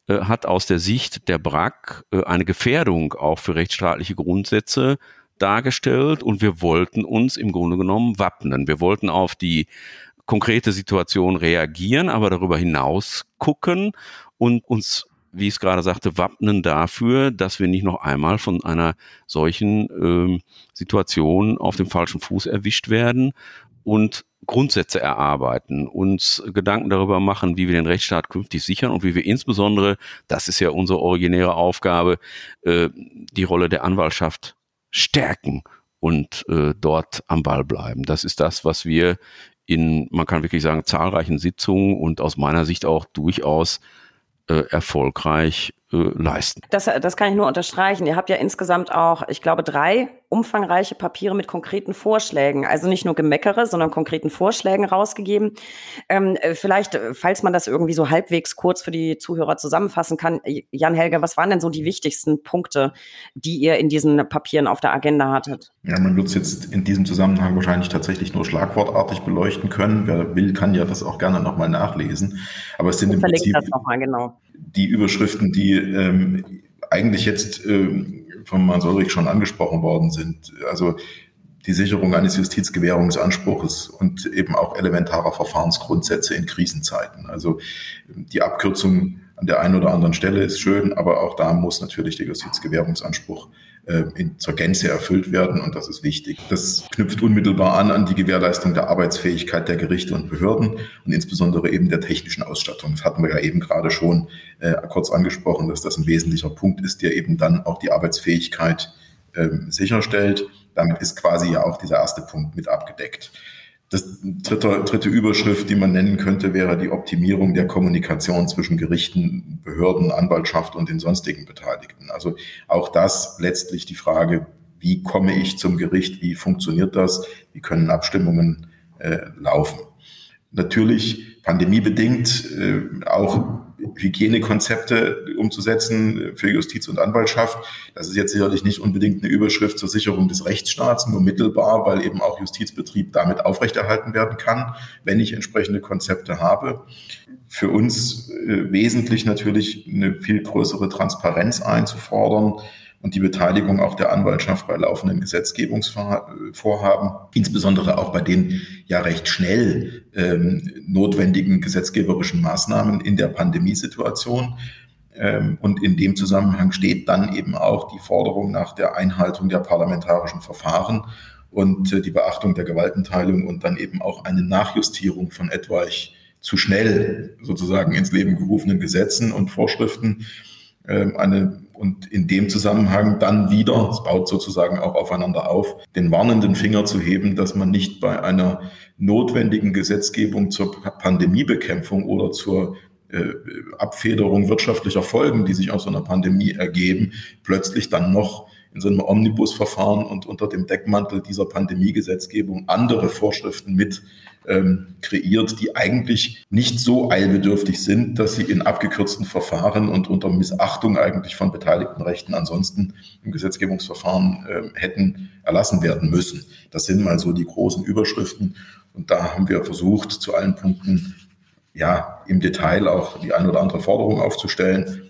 hat aus der Sicht der BRAC eine Gefährdung auch für rechtsstaatliche Grundsätze dargestellt und wir wollten uns im Grunde genommen wappnen. Wir wollten auf die konkrete Situation reagieren, aber darüber hinaus gucken und uns, wie ich es gerade sagte, wappnen dafür, dass wir nicht noch einmal von einer solchen ähm, Situation auf dem falschen Fuß erwischt werden und Grundsätze erarbeiten, uns Gedanken darüber machen, wie wir den Rechtsstaat künftig sichern und wie wir insbesondere, das ist ja unsere originäre Aufgabe, äh, die Rolle der Anwaltschaft stärken und äh, dort am Ball bleiben. Das ist das, was wir in, man kann wirklich sagen, zahlreichen Sitzungen und aus meiner Sicht auch durchaus äh, erfolgreich leisten. Das, das kann ich nur unterstreichen. Ihr habt ja insgesamt auch, ich glaube, drei umfangreiche Papiere mit konkreten Vorschlägen, also nicht nur Gemeckere, sondern konkreten Vorschlägen rausgegeben. Ähm, äh, vielleicht, äh, falls man das irgendwie so halbwegs kurz für die Zuhörer zusammenfassen kann, Jan Helge, was waren denn so die wichtigsten Punkte, die ihr in diesen Papieren auf der Agenda hattet? Ja, man wird es jetzt in diesem Zusammenhang wahrscheinlich tatsächlich nur schlagwortartig beleuchten können. Wer will, kann ja das auch gerne nochmal nachlesen. Aber es sind im Prinzip mal, genau. Die Überschriften, die ähm, eigentlich jetzt ähm, von Herrn Solrich schon angesprochen worden sind. Also die Sicherung eines Justizgewährungsanspruches und eben auch elementarer Verfahrensgrundsätze in Krisenzeiten. Also die Abkürzung an der einen oder anderen Stelle ist schön, aber auch da muss natürlich der Justizgewährungsanspruch äh, in, zur Gänze erfüllt werden und das ist wichtig. Das knüpft unmittelbar an an die Gewährleistung der Arbeitsfähigkeit der Gerichte und Behörden und insbesondere eben der technischen Ausstattung. Das hatten wir ja eben gerade schon äh, kurz angesprochen, dass das ein wesentlicher Punkt ist, der eben dann auch die Arbeitsfähigkeit äh, sicherstellt. Damit ist quasi ja auch dieser erste Punkt mit abgedeckt. Das dritte, dritte Überschrift, die man nennen könnte, wäre die Optimierung der Kommunikation zwischen Gerichten, Behörden, Anwaltschaft und den sonstigen Beteiligten. Also auch das letztlich die Frage, wie komme ich zum Gericht, wie funktioniert das, wie können Abstimmungen äh, laufen. Natürlich pandemiebedingt äh, auch Hygienekonzepte umzusetzen für Justiz und Anwaltschaft. Das ist jetzt sicherlich nicht unbedingt eine Überschrift zur Sicherung des Rechtsstaats, nur mittelbar, weil eben auch Justizbetrieb damit aufrechterhalten werden kann, wenn ich entsprechende Konzepte habe. Für uns äh, wesentlich natürlich eine viel größere Transparenz einzufordern und die Beteiligung auch der Anwaltschaft bei laufenden Gesetzgebungsvorhaben, insbesondere auch bei den ja recht schnell ähm, notwendigen gesetzgeberischen Maßnahmen in der Pandemiesituation. Ähm, und in dem Zusammenhang steht dann eben auch die Forderung nach der Einhaltung der parlamentarischen Verfahren und äh, die Beachtung der Gewaltenteilung und dann eben auch eine Nachjustierung von etwaig zu schnell sozusagen ins Leben gerufenen Gesetzen und Vorschriften. Ähm, eine, und in dem Zusammenhang dann wieder, es baut sozusagen auch aufeinander auf, den warnenden Finger zu heben, dass man nicht bei einer notwendigen Gesetzgebung zur Pandemiebekämpfung oder zur äh, Abfederung wirtschaftlicher Folgen, die sich aus so einer Pandemie ergeben, plötzlich dann noch in so einem Omnibusverfahren und unter dem Deckmantel dieser Pandemiegesetzgebung andere Vorschriften mit ähm, kreiert, die eigentlich nicht so eilbedürftig sind, dass sie in abgekürzten Verfahren und unter Missachtung eigentlich von beteiligten Rechten ansonsten im Gesetzgebungsverfahren äh, hätten erlassen werden müssen. Das sind mal so die großen Überschriften. Und da haben wir versucht, zu allen Punkten ja im Detail auch die ein oder andere Forderung aufzustellen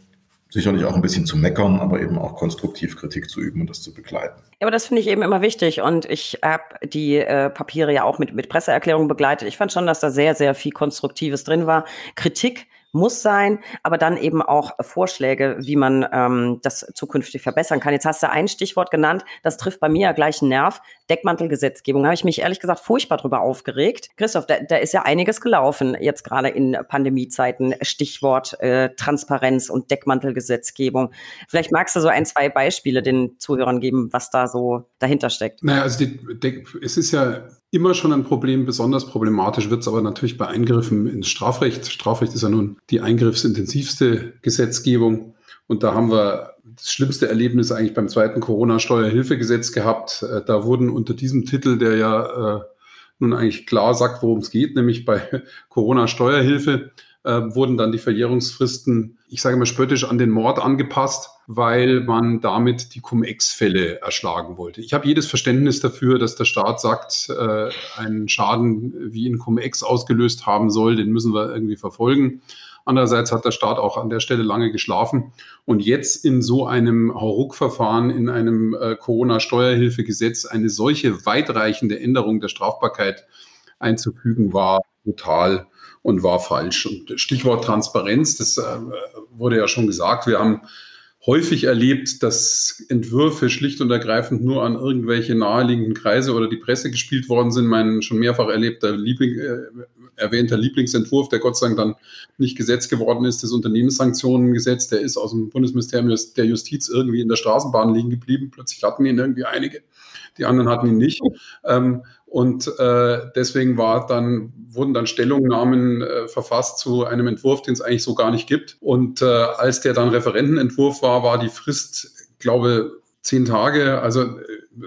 sicherlich auch ein bisschen zu meckern, aber eben auch konstruktiv Kritik zu üben und das zu begleiten. Ja, aber das finde ich eben immer wichtig und ich habe die äh, Papiere ja auch mit, mit Presseerklärungen begleitet. Ich fand schon, dass da sehr, sehr viel Konstruktives drin war. Kritik muss sein, aber dann eben auch Vorschläge, wie man ähm, das zukünftig verbessern kann. Jetzt hast du ein Stichwort genannt, das trifft bei mir ja gleich einen Nerv. Deckmantelgesetzgebung. Da habe ich mich ehrlich gesagt furchtbar drüber aufgeregt. Christoph, da, da ist ja einiges gelaufen, jetzt gerade in Pandemiezeiten. Stichwort äh, Transparenz und Deckmantelgesetzgebung. Vielleicht magst du so ein, zwei Beispiele den Zuhörern geben, was da so dahinter steckt. Naja, also die, es ist ja immer schon ein Problem. Besonders problematisch wird es aber natürlich bei Eingriffen ins Strafrecht. Strafrecht ist ja nun die eingriffsintensivste Gesetzgebung. Und da haben wir das schlimmste Erlebnis eigentlich beim zweiten Corona-Steuerhilfegesetz gehabt. Äh, da wurden unter diesem Titel, der ja äh, nun eigentlich klar sagt, worum es geht, nämlich bei Corona-Steuerhilfe, äh, wurden dann die Verjährungsfristen, ich sage mal spöttisch, an den Mord angepasst, weil man damit die Cum-Ex-Fälle erschlagen wollte. Ich habe jedes Verständnis dafür, dass der Staat sagt, äh, einen Schaden wie in Cum-Ex ausgelöst haben soll, den müssen wir irgendwie verfolgen. Andererseits hat der Staat auch an der Stelle lange geschlafen. Und jetzt in so einem Hauruck-Verfahren, in einem äh, Corona-Steuerhilfegesetz eine solche weitreichende Änderung der Strafbarkeit einzufügen, war brutal und war falsch. Und Stichwort Transparenz, das äh, wurde ja schon gesagt. Wir haben häufig erlebt, dass Entwürfe schlicht und ergreifend nur an irgendwelche naheliegenden Kreise oder die Presse gespielt worden sind. Mein schon mehrfach erlebter Liebling, äh, erwähnter Lieblingsentwurf, der Gott sei Dank dann nicht Gesetz geworden ist, das Unternehmenssanktionengesetz, der ist aus dem Bundesministerium der Justiz irgendwie in der Straßenbahn liegen geblieben. Plötzlich hatten ihn irgendwie einige, die anderen hatten ihn nicht. Ähm, und äh, deswegen war dann, wurden dann Stellungnahmen äh, verfasst zu einem Entwurf, den es eigentlich so gar nicht gibt. Und äh, als der dann Referentenentwurf war, war die Frist, glaube zehn Tage, also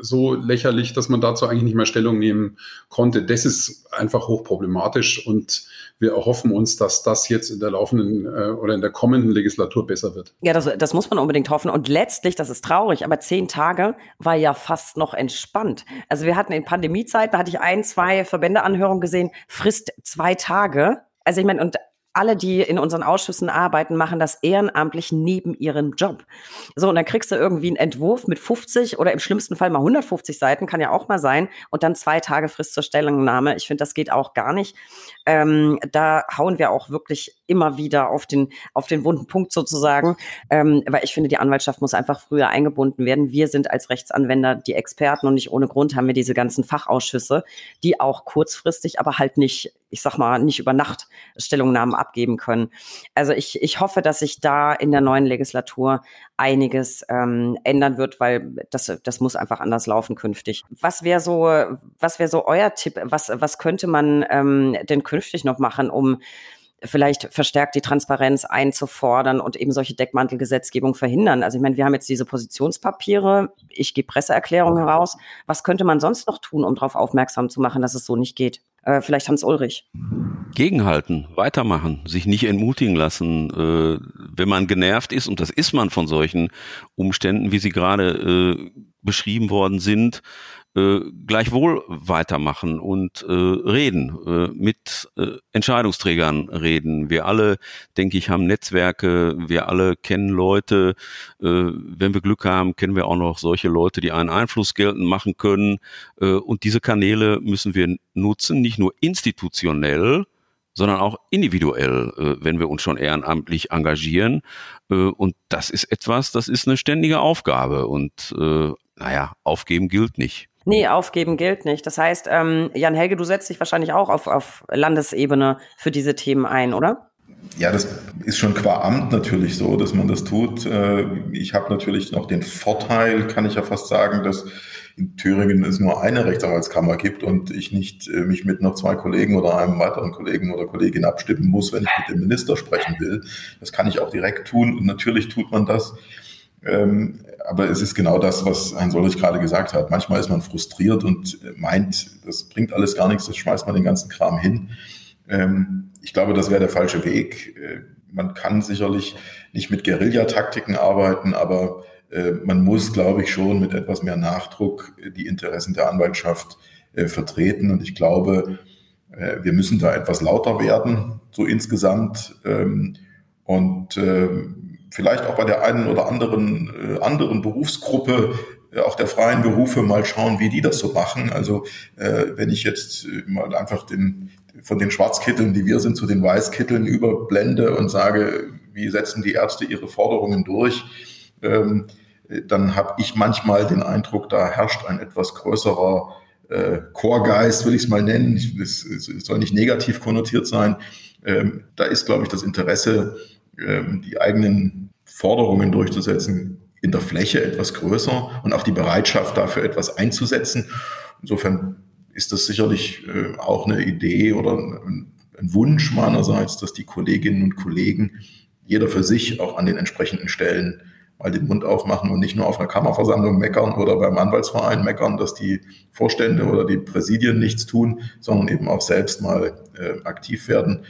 so lächerlich, dass man dazu eigentlich nicht mehr Stellung nehmen konnte. Das ist einfach hochproblematisch und wir erhoffen uns, dass das jetzt in der laufenden äh, oder in der kommenden Legislatur besser wird. Ja, das, das muss man unbedingt hoffen. Und letztlich, das ist traurig, aber zehn Tage war ja fast noch entspannt. Also wir hatten in Pandemiezeiten, da hatte ich ein, zwei Verbändeanhörungen gesehen, Frist zwei Tage. Also ich meine, und alle, die in unseren Ausschüssen arbeiten, machen das ehrenamtlich neben ihrem Job. So, und dann kriegst du irgendwie einen Entwurf mit 50 oder im schlimmsten Fall mal 150 Seiten, kann ja auch mal sein, und dann zwei Tage Frist zur Stellungnahme. Ich finde, das geht auch gar nicht. Ähm, da hauen wir auch wirklich immer wieder auf den, auf den wunden Punkt sozusagen, ähm, weil ich finde, die Anwaltschaft muss einfach früher eingebunden werden. Wir sind als Rechtsanwender die Experten und nicht ohne Grund haben wir diese ganzen Fachausschüsse, die auch kurzfristig, aber halt nicht ich sag mal, nicht über Nacht Stellungnahmen abgeben können. Also ich, ich hoffe, dass sich da in der neuen Legislatur einiges ähm, ändern wird, weil das, das muss einfach anders laufen künftig. Was wäre so, was wäre so euer Tipp? Was, was könnte man ähm, denn künftig noch machen, um vielleicht verstärkt die Transparenz einzufordern und eben solche Deckmantelgesetzgebung verhindern. Also ich meine, wir haben jetzt diese Positionspapiere, ich gebe Presseerklärungen heraus. Was könnte man sonst noch tun, um darauf aufmerksam zu machen, dass es so nicht geht? Äh, vielleicht Hans Ulrich. Gegenhalten, weitermachen, sich nicht entmutigen lassen. Äh, wenn man genervt ist, und das ist man von solchen Umständen, wie sie gerade äh, beschrieben worden sind, äh, gleichwohl weitermachen und äh, reden, äh, mit äh, Entscheidungsträgern reden. Wir alle, denke ich, haben Netzwerke, wir alle kennen Leute. Äh, wenn wir Glück haben, kennen wir auch noch solche Leute, die einen Einfluss geltend machen können. Äh, und diese Kanäle müssen wir nutzen, nicht nur institutionell, sondern auch individuell, äh, wenn wir uns schon ehrenamtlich engagieren. Äh, und das ist etwas, das ist eine ständige Aufgabe. Und äh, naja, aufgeben gilt nicht. Nee, aufgeben gilt nicht. Das heißt, ähm, Jan Helge, du setzt dich wahrscheinlich auch auf, auf Landesebene für diese Themen ein, oder? Ja, das ist schon qua Amt natürlich so, dass man das tut. Äh, ich habe natürlich noch den Vorteil, kann ich ja fast sagen, dass in Thüringen es nur eine Rechtsanwaltskammer gibt und ich nicht äh, mich mit noch zwei Kollegen oder einem weiteren Kollegen oder Kollegin abstimmen muss, wenn ich mit dem Minister sprechen will. Das kann ich auch direkt tun und natürlich tut man das. Ähm, aber es ist genau das, was Herrn Solrich gerade gesagt hat. Manchmal ist man frustriert und meint, das bringt alles gar nichts, das schmeißt man den ganzen Kram hin. Ähm, ich glaube, das wäre der falsche Weg. Äh, man kann sicherlich nicht mit Guerillataktiken arbeiten, aber äh, man muss, glaube ich, schon mit etwas mehr Nachdruck die Interessen der Anwaltschaft äh, vertreten. Und ich glaube, äh, wir müssen da etwas lauter werden, so insgesamt. Ähm, und vielleicht auch bei der einen oder anderen anderen Berufsgruppe auch der freien Berufe mal schauen, wie die das so machen. Also wenn ich jetzt mal einfach den, von den Schwarzkitteln, die wir sind, zu den Weißkitteln überblende und sage, wie setzen die Ärzte ihre Forderungen durch, ähm, dann habe ich manchmal den Eindruck, da herrscht ein etwas größerer äh, Chorgeist, will ich es mal nennen. Es soll nicht negativ konnotiert sein. Ähm, da ist, glaube ich, das Interesse, ähm, die eigenen Forderungen durchzusetzen, in der Fläche etwas größer und auch die Bereitschaft dafür etwas einzusetzen. Insofern ist das sicherlich äh, auch eine Idee oder ein, Wunsch meinerseits, dass die Kolleginnen und Kollegen jeder für sich auch an den entsprechenden Stellen mal den Mund aufmachen und nicht nur auf einer Kammerversammlung meckern oder beim Anwaltsverein meckern, dass die Vorstände oder die Präsidien nichts tun, sondern eben auch selbst mal äh, aktiv werden.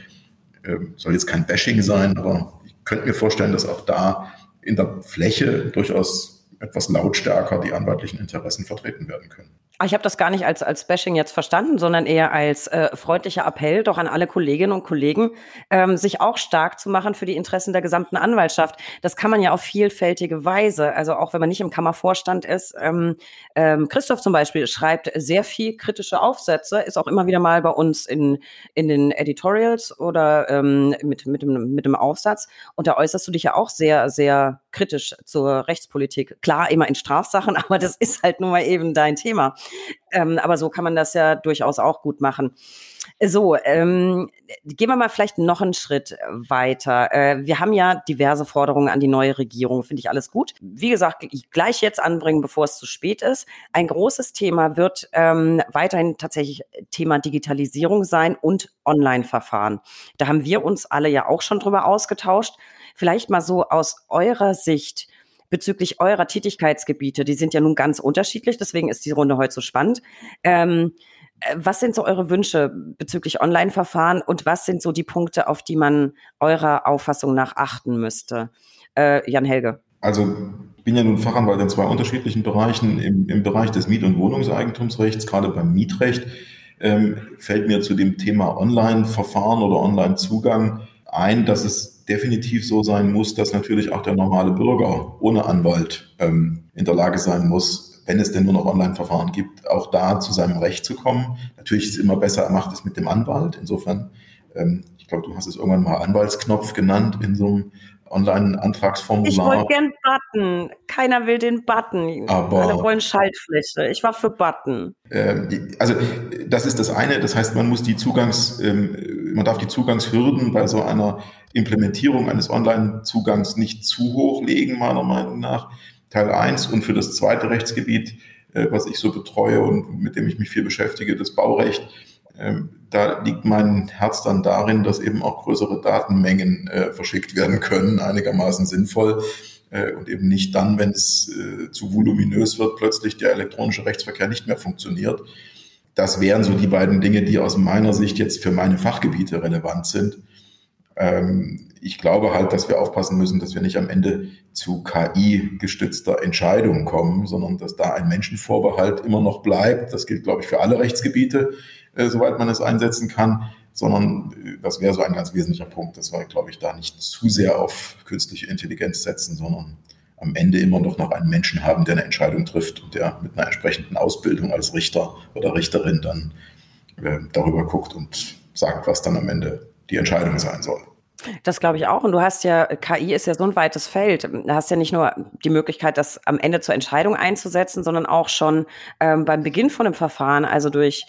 Ähm, soll jetzt kein Bashing sein, aber könnte mir vorstellen, dass auch da in der Fläche durchaus etwas lautstärker die anwaltlichen Interessen vertreten werden können. Ich habe das gar nicht als, als Bashing jetzt verstanden, sondern eher als äh, freundlicher Appell doch an alle Kolleginnen und Kollegen, ähm, sich auch stark zu machen für die Interessen der gesamten Anwaltschaft. Das kann man ja auf vielfältige Weise. Also auch wenn man nicht im Kammervorstand ist. Ähm, ähm, Christoph zum Beispiel schreibt sehr viel kritische Aufsätze, ist auch immer wieder mal bei uns in, in den Editorials oder ähm, mit, mit, dem, mit dem Aufsatz. Und da äußerst du dich ja auch sehr, sehr kritisch zur Rechtspolitik. Klar, immer in Strafsachen, aber das ist halt nun mal eben dein Thema. Ähm, aber so kann man das ja durchaus auch gut machen. So, ähm, gehen wir mal vielleicht noch einen Schritt weiter. Äh, wir haben ja diverse Forderungen an die neue Regierung, finde ich alles gut. Wie gesagt, gleich jetzt anbringen, bevor es zu spät ist. Ein großes Thema wird ähm, weiterhin tatsächlich Thema Digitalisierung sein und Online-Verfahren. Da haben wir uns alle ja auch schon drüber ausgetauscht. Vielleicht mal so aus eurer Sicht, bezüglich eurer Tätigkeitsgebiete. Die sind ja nun ganz unterschiedlich, deswegen ist die Runde heute so spannend. Ähm, äh, was sind so eure Wünsche bezüglich Online-Verfahren und was sind so die Punkte, auf die man eurer Auffassung nach achten müsste? Äh, Jan Helge. Also ich bin ja nun Fachanwalt in zwei unterschiedlichen Bereichen. Im, im Bereich des Miet- und Wohnungseigentumsrechts, gerade beim Mietrecht, ähm, fällt mir zu dem Thema Online-Verfahren oder Online-Zugang ein, dass es definitiv so sein muss, dass natürlich auch der normale Bürger ohne Anwalt ähm, in der Lage sein muss, wenn es denn nur noch Online-Verfahren gibt, auch da zu seinem Recht zu kommen. Natürlich ist es immer besser, er macht es mit dem Anwalt. Insofern, ähm, ich glaube, du hast es irgendwann mal Anwaltsknopf genannt in so einem Online-Antragsformular. Ich wollte gern Button. Keiner will den Button. Aber Alle wollen Schaltfläche. Ich war für Button. Ähm, also das ist das eine. Das heißt, man muss die Zugangs, ähm, man darf die Zugangshürden bei so einer Implementierung eines Online-Zugangs nicht zu hoch legen, meiner Meinung nach. Teil 1 und für das zweite Rechtsgebiet, äh, was ich so betreue und mit dem ich mich viel beschäftige, das Baurecht, da liegt mein Herz dann darin, dass eben auch größere Datenmengen äh, verschickt werden können, einigermaßen sinnvoll äh, und eben nicht dann, wenn es äh, zu voluminös wird, plötzlich der elektronische Rechtsverkehr nicht mehr funktioniert. Das wären so die beiden Dinge, die aus meiner Sicht jetzt für meine Fachgebiete relevant sind. Ähm, ich glaube halt, dass wir aufpassen müssen, dass wir nicht am Ende zu KI-gestützter Entscheidungen kommen, sondern dass da ein Menschenvorbehalt immer noch bleibt. Das gilt, glaube ich, für alle Rechtsgebiete, äh, soweit man es einsetzen kann, sondern äh, das wäre so ein ganz wesentlicher Punkt, dass wir, glaube ich, da nicht zu sehr auf künstliche Intelligenz setzen, sondern am Ende immer noch noch einen Menschen haben, der eine Entscheidung trifft und der mit einer entsprechenden Ausbildung als Richter oder Richterin dann äh, darüber guckt und sagt, was dann am Ende die Entscheidung sein soll. Das glaube ich auch. Und du hast ja, KI ist ja so ein weites Feld. Du hast ja nicht nur die Möglichkeit, das am Ende zur Entscheidung einzusetzen, sondern auch schon ähm, beim Beginn von einem Verfahren, also durch,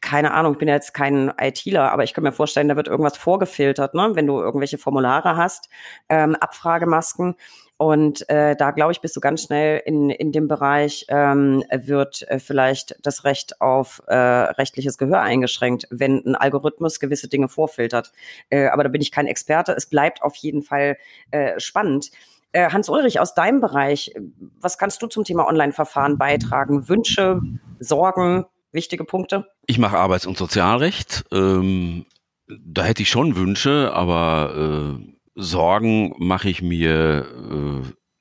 keine Ahnung, ich bin ja jetzt kein ITler, aber ich kann mir vorstellen, da wird irgendwas vorgefiltert, ne? wenn du irgendwelche Formulare hast, ähm, Abfragemasken und äh, da glaube ich, bist du ganz schnell in, in dem Bereich, ähm, wird äh, vielleicht das Recht auf äh, rechtliches Gehör eingeschränkt, wenn ein Algorithmus gewisse Dinge vorfiltert. Äh, aber da bin ich kein Experte. Es bleibt auf jeden Fall äh, spannend. Äh, Hans-Ulrich, aus deinem Bereich, was kannst du zum Thema Online-Verfahren beitragen? Wünsche, Sorgen, wichtige Punkte? Ich mache Arbeits- und Sozialrecht. Ähm, da hätte ich schon Wünsche, aber äh, Sorgen mache ich mir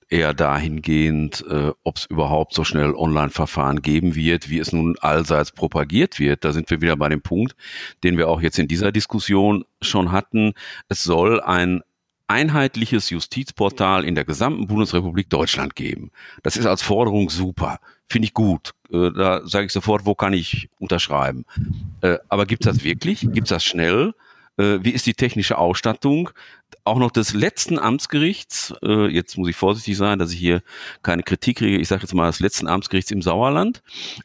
äh, eher dahingehend, äh, ob es überhaupt so schnell Online-Verfahren geben wird, wie es nun allseits propagiert wird. Da sind wir wieder bei dem Punkt, den wir auch jetzt in dieser Diskussion schon hatten. Es soll ein einheitliches Justizportal in der gesamten Bundesrepublik Deutschland geben. Das ist als Forderung super. Finde ich gut. Äh, da sage ich sofort, wo kann ich unterschreiben. Äh, aber gibt es das wirklich? Gibt es das schnell? Äh, wie ist die technische Ausstattung? Auch noch des letzten Amtsgerichts, äh, jetzt muss ich vorsichtig sein, dass ich hier keine Kritik kriege, ich sage jetzt mal des letzten Amtsgerichts im Sauerland,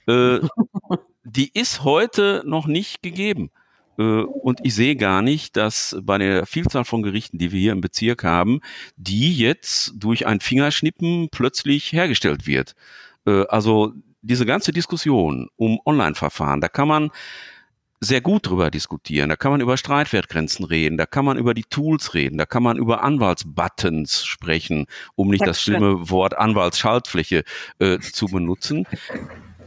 äh, die ist heute noch nicht gegeben. Äh, und ich sehe gar nicht, dass bei der Vielzahl von Gerichten, die wir hier im Bezirk haben, die jetzt durch ein Fingerschnippen plötzlich hergestellt wird. Äh, also diese ganze Diskussion um Online-Verfahren, da kann man sehr gut drüber diskutieren. Da kann man über Streitwertgrenzen reden, da kann man über die Tools reden, da kann man über Anwaltsbuttons sprechen, um nicht das, das schlimme Wort Anwaltsschaltfläche äh, zu benutzen.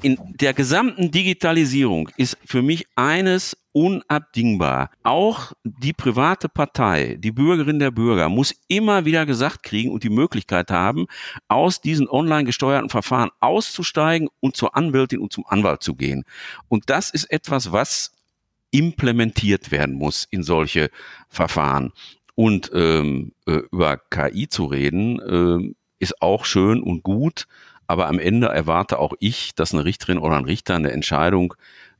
In der gesamten Digitalisierung ist für mich eines unabdingbar. Auch die private Partei, die Bürgerin der Bürger, muss immer wieder gesagt kriegen und die Möglichkeit haben, aus diesen online gesteuerten Verfahren auszusteigen und zur Anwältin und zum Anwalt zu gehen. Und das ist etwas, was implementiert werden muss in solche Verfahren. Und ähm, äh, über KI zu reden, äh, ist auch schön und gut, aber am Ende erwarte auch ich, dass eine Richterin oder ein Richter eine Entscheidung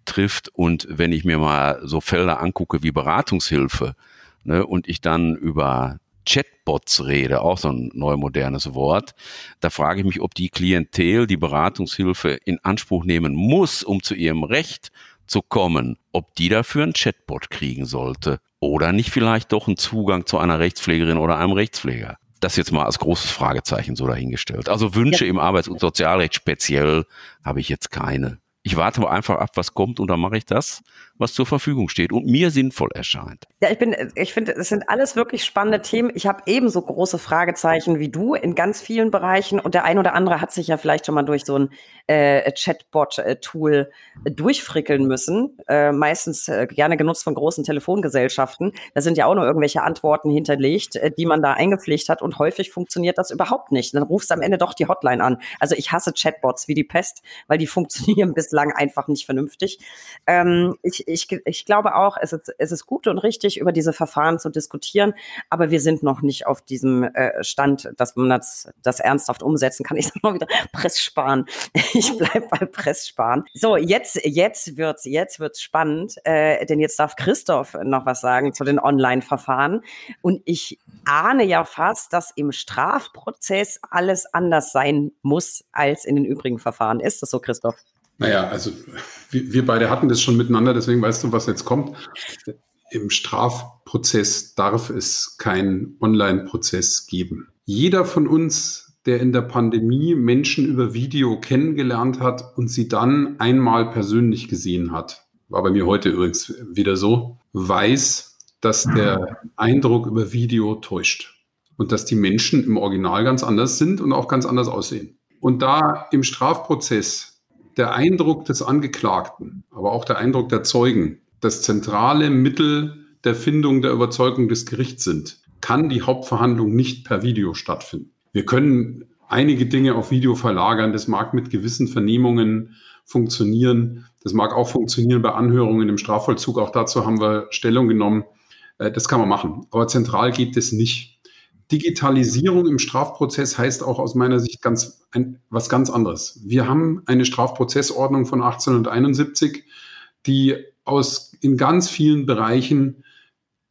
trifft. Und wenn ich mir mal so Felder angucke wie Beratungshilfe ne, und ich dann über Chatbots rede, auch so ein neu modernes Wort, da frage ich mich, ob die Klientel die Beratungshilfe in Anspruch nehmen muss, um zu ihrem Recht zu kommen, ob die dafür einen Chatbot kriegen sollte oder nicht vielleicht doch einen Zugang zu einer Rechtspflegerin oder einem Rechtspfleger. Das jetzt mal als großes Fragezeichen so dahingestellt. Also Wünsche ja. im Arbeits- und Sozialrecht speziell habe ich jetzt keine. Ich warte einfach ab, was kommt und dann mache ich das, was zur Verfügung steht und mir sinnvoll erscheint. Ja, ich bin, ich finde, es sind alles wirklich spannende Themen. Ich habe ebenso große Fragezeichen wie du in ganz vielen Bereichen und der ein oder andere hat sich ja vielleicht schon mal durch so ein äh, Chatbot-Tool durchfrickeln müssen. Äh, meistens äh, gerne genutzt von großen Telefongesellschaften. Da sind ja auch nur irgendwelche Antworten hinterlegt, äh, die man da eingepflegt hat und häufig funktioniert das überhaupt nicht. Dann rufst du am Ende doch die Hotline an. Also ich hasse Chatbots wie die Pest, weil die funktionieren bislang einfach nicht vernünftig. Ähm, ich ich, ich glaube auch, es ist, es ist gut und richtig, über diese Verfahren zu diskutieren, aber wir sind noch nicht auf diesem äh, Stand, dass man das, das ernsthaft umsetzen kann. Ich sage mal wieder, Press sparen. Ich bleibe bei Press sparen. So, jetzt, jetzt wird's, jetzt wird's spannend, äh, denn jetzt darf Christoph noch was sagen zu den Online-Verfahren. Und ich ahne ja fast, dass im Strafprozess alles anders sein muss als in den übrigen Verfahren. Ist das so, Christoph? Naja, also wir, wir beide hatten das schon miteinander, deswegen weißt du, was jetzt kommt. Im Strafprozess darf es keinen Online-Prozess geben. Jeder von uns, der in der Pandemie Menschen über Video kennengelernt hat und sie dann einmal persönlich gesehen hat, war bei mir heute übrigens wieder so, weiß, dass der Eindruck über Video täuscht und dass die Menschen im Original ganz anders sind und auch ganz anders aussehen. Und da im Strafprozess der Eindruck des Angeklagten, aber auch der Eindruck der Zeugen das zentrale Mittel der Findung der Überzeugung des Gerichts sind, kann die Hauptverhandlung nicht per Video stattfinden. Wir können einige Dinge auf Video verlagern. Das mag mit gewissen Vernehmungen funktionieren. Das mag auch funktionieren bei Anhörungen im Strafvollzug. Auch dazu haben wir Stellung genommen. Äh, das kann man machen. Aber zentral geht das nicht. Digitalisierung im Strafprozess heißt auch aus meiner Sicht ganz, ein, was ganz anderes. Wir haben eine Strafprozessordnung von 1871, die aus, in ganz vielen Bereichen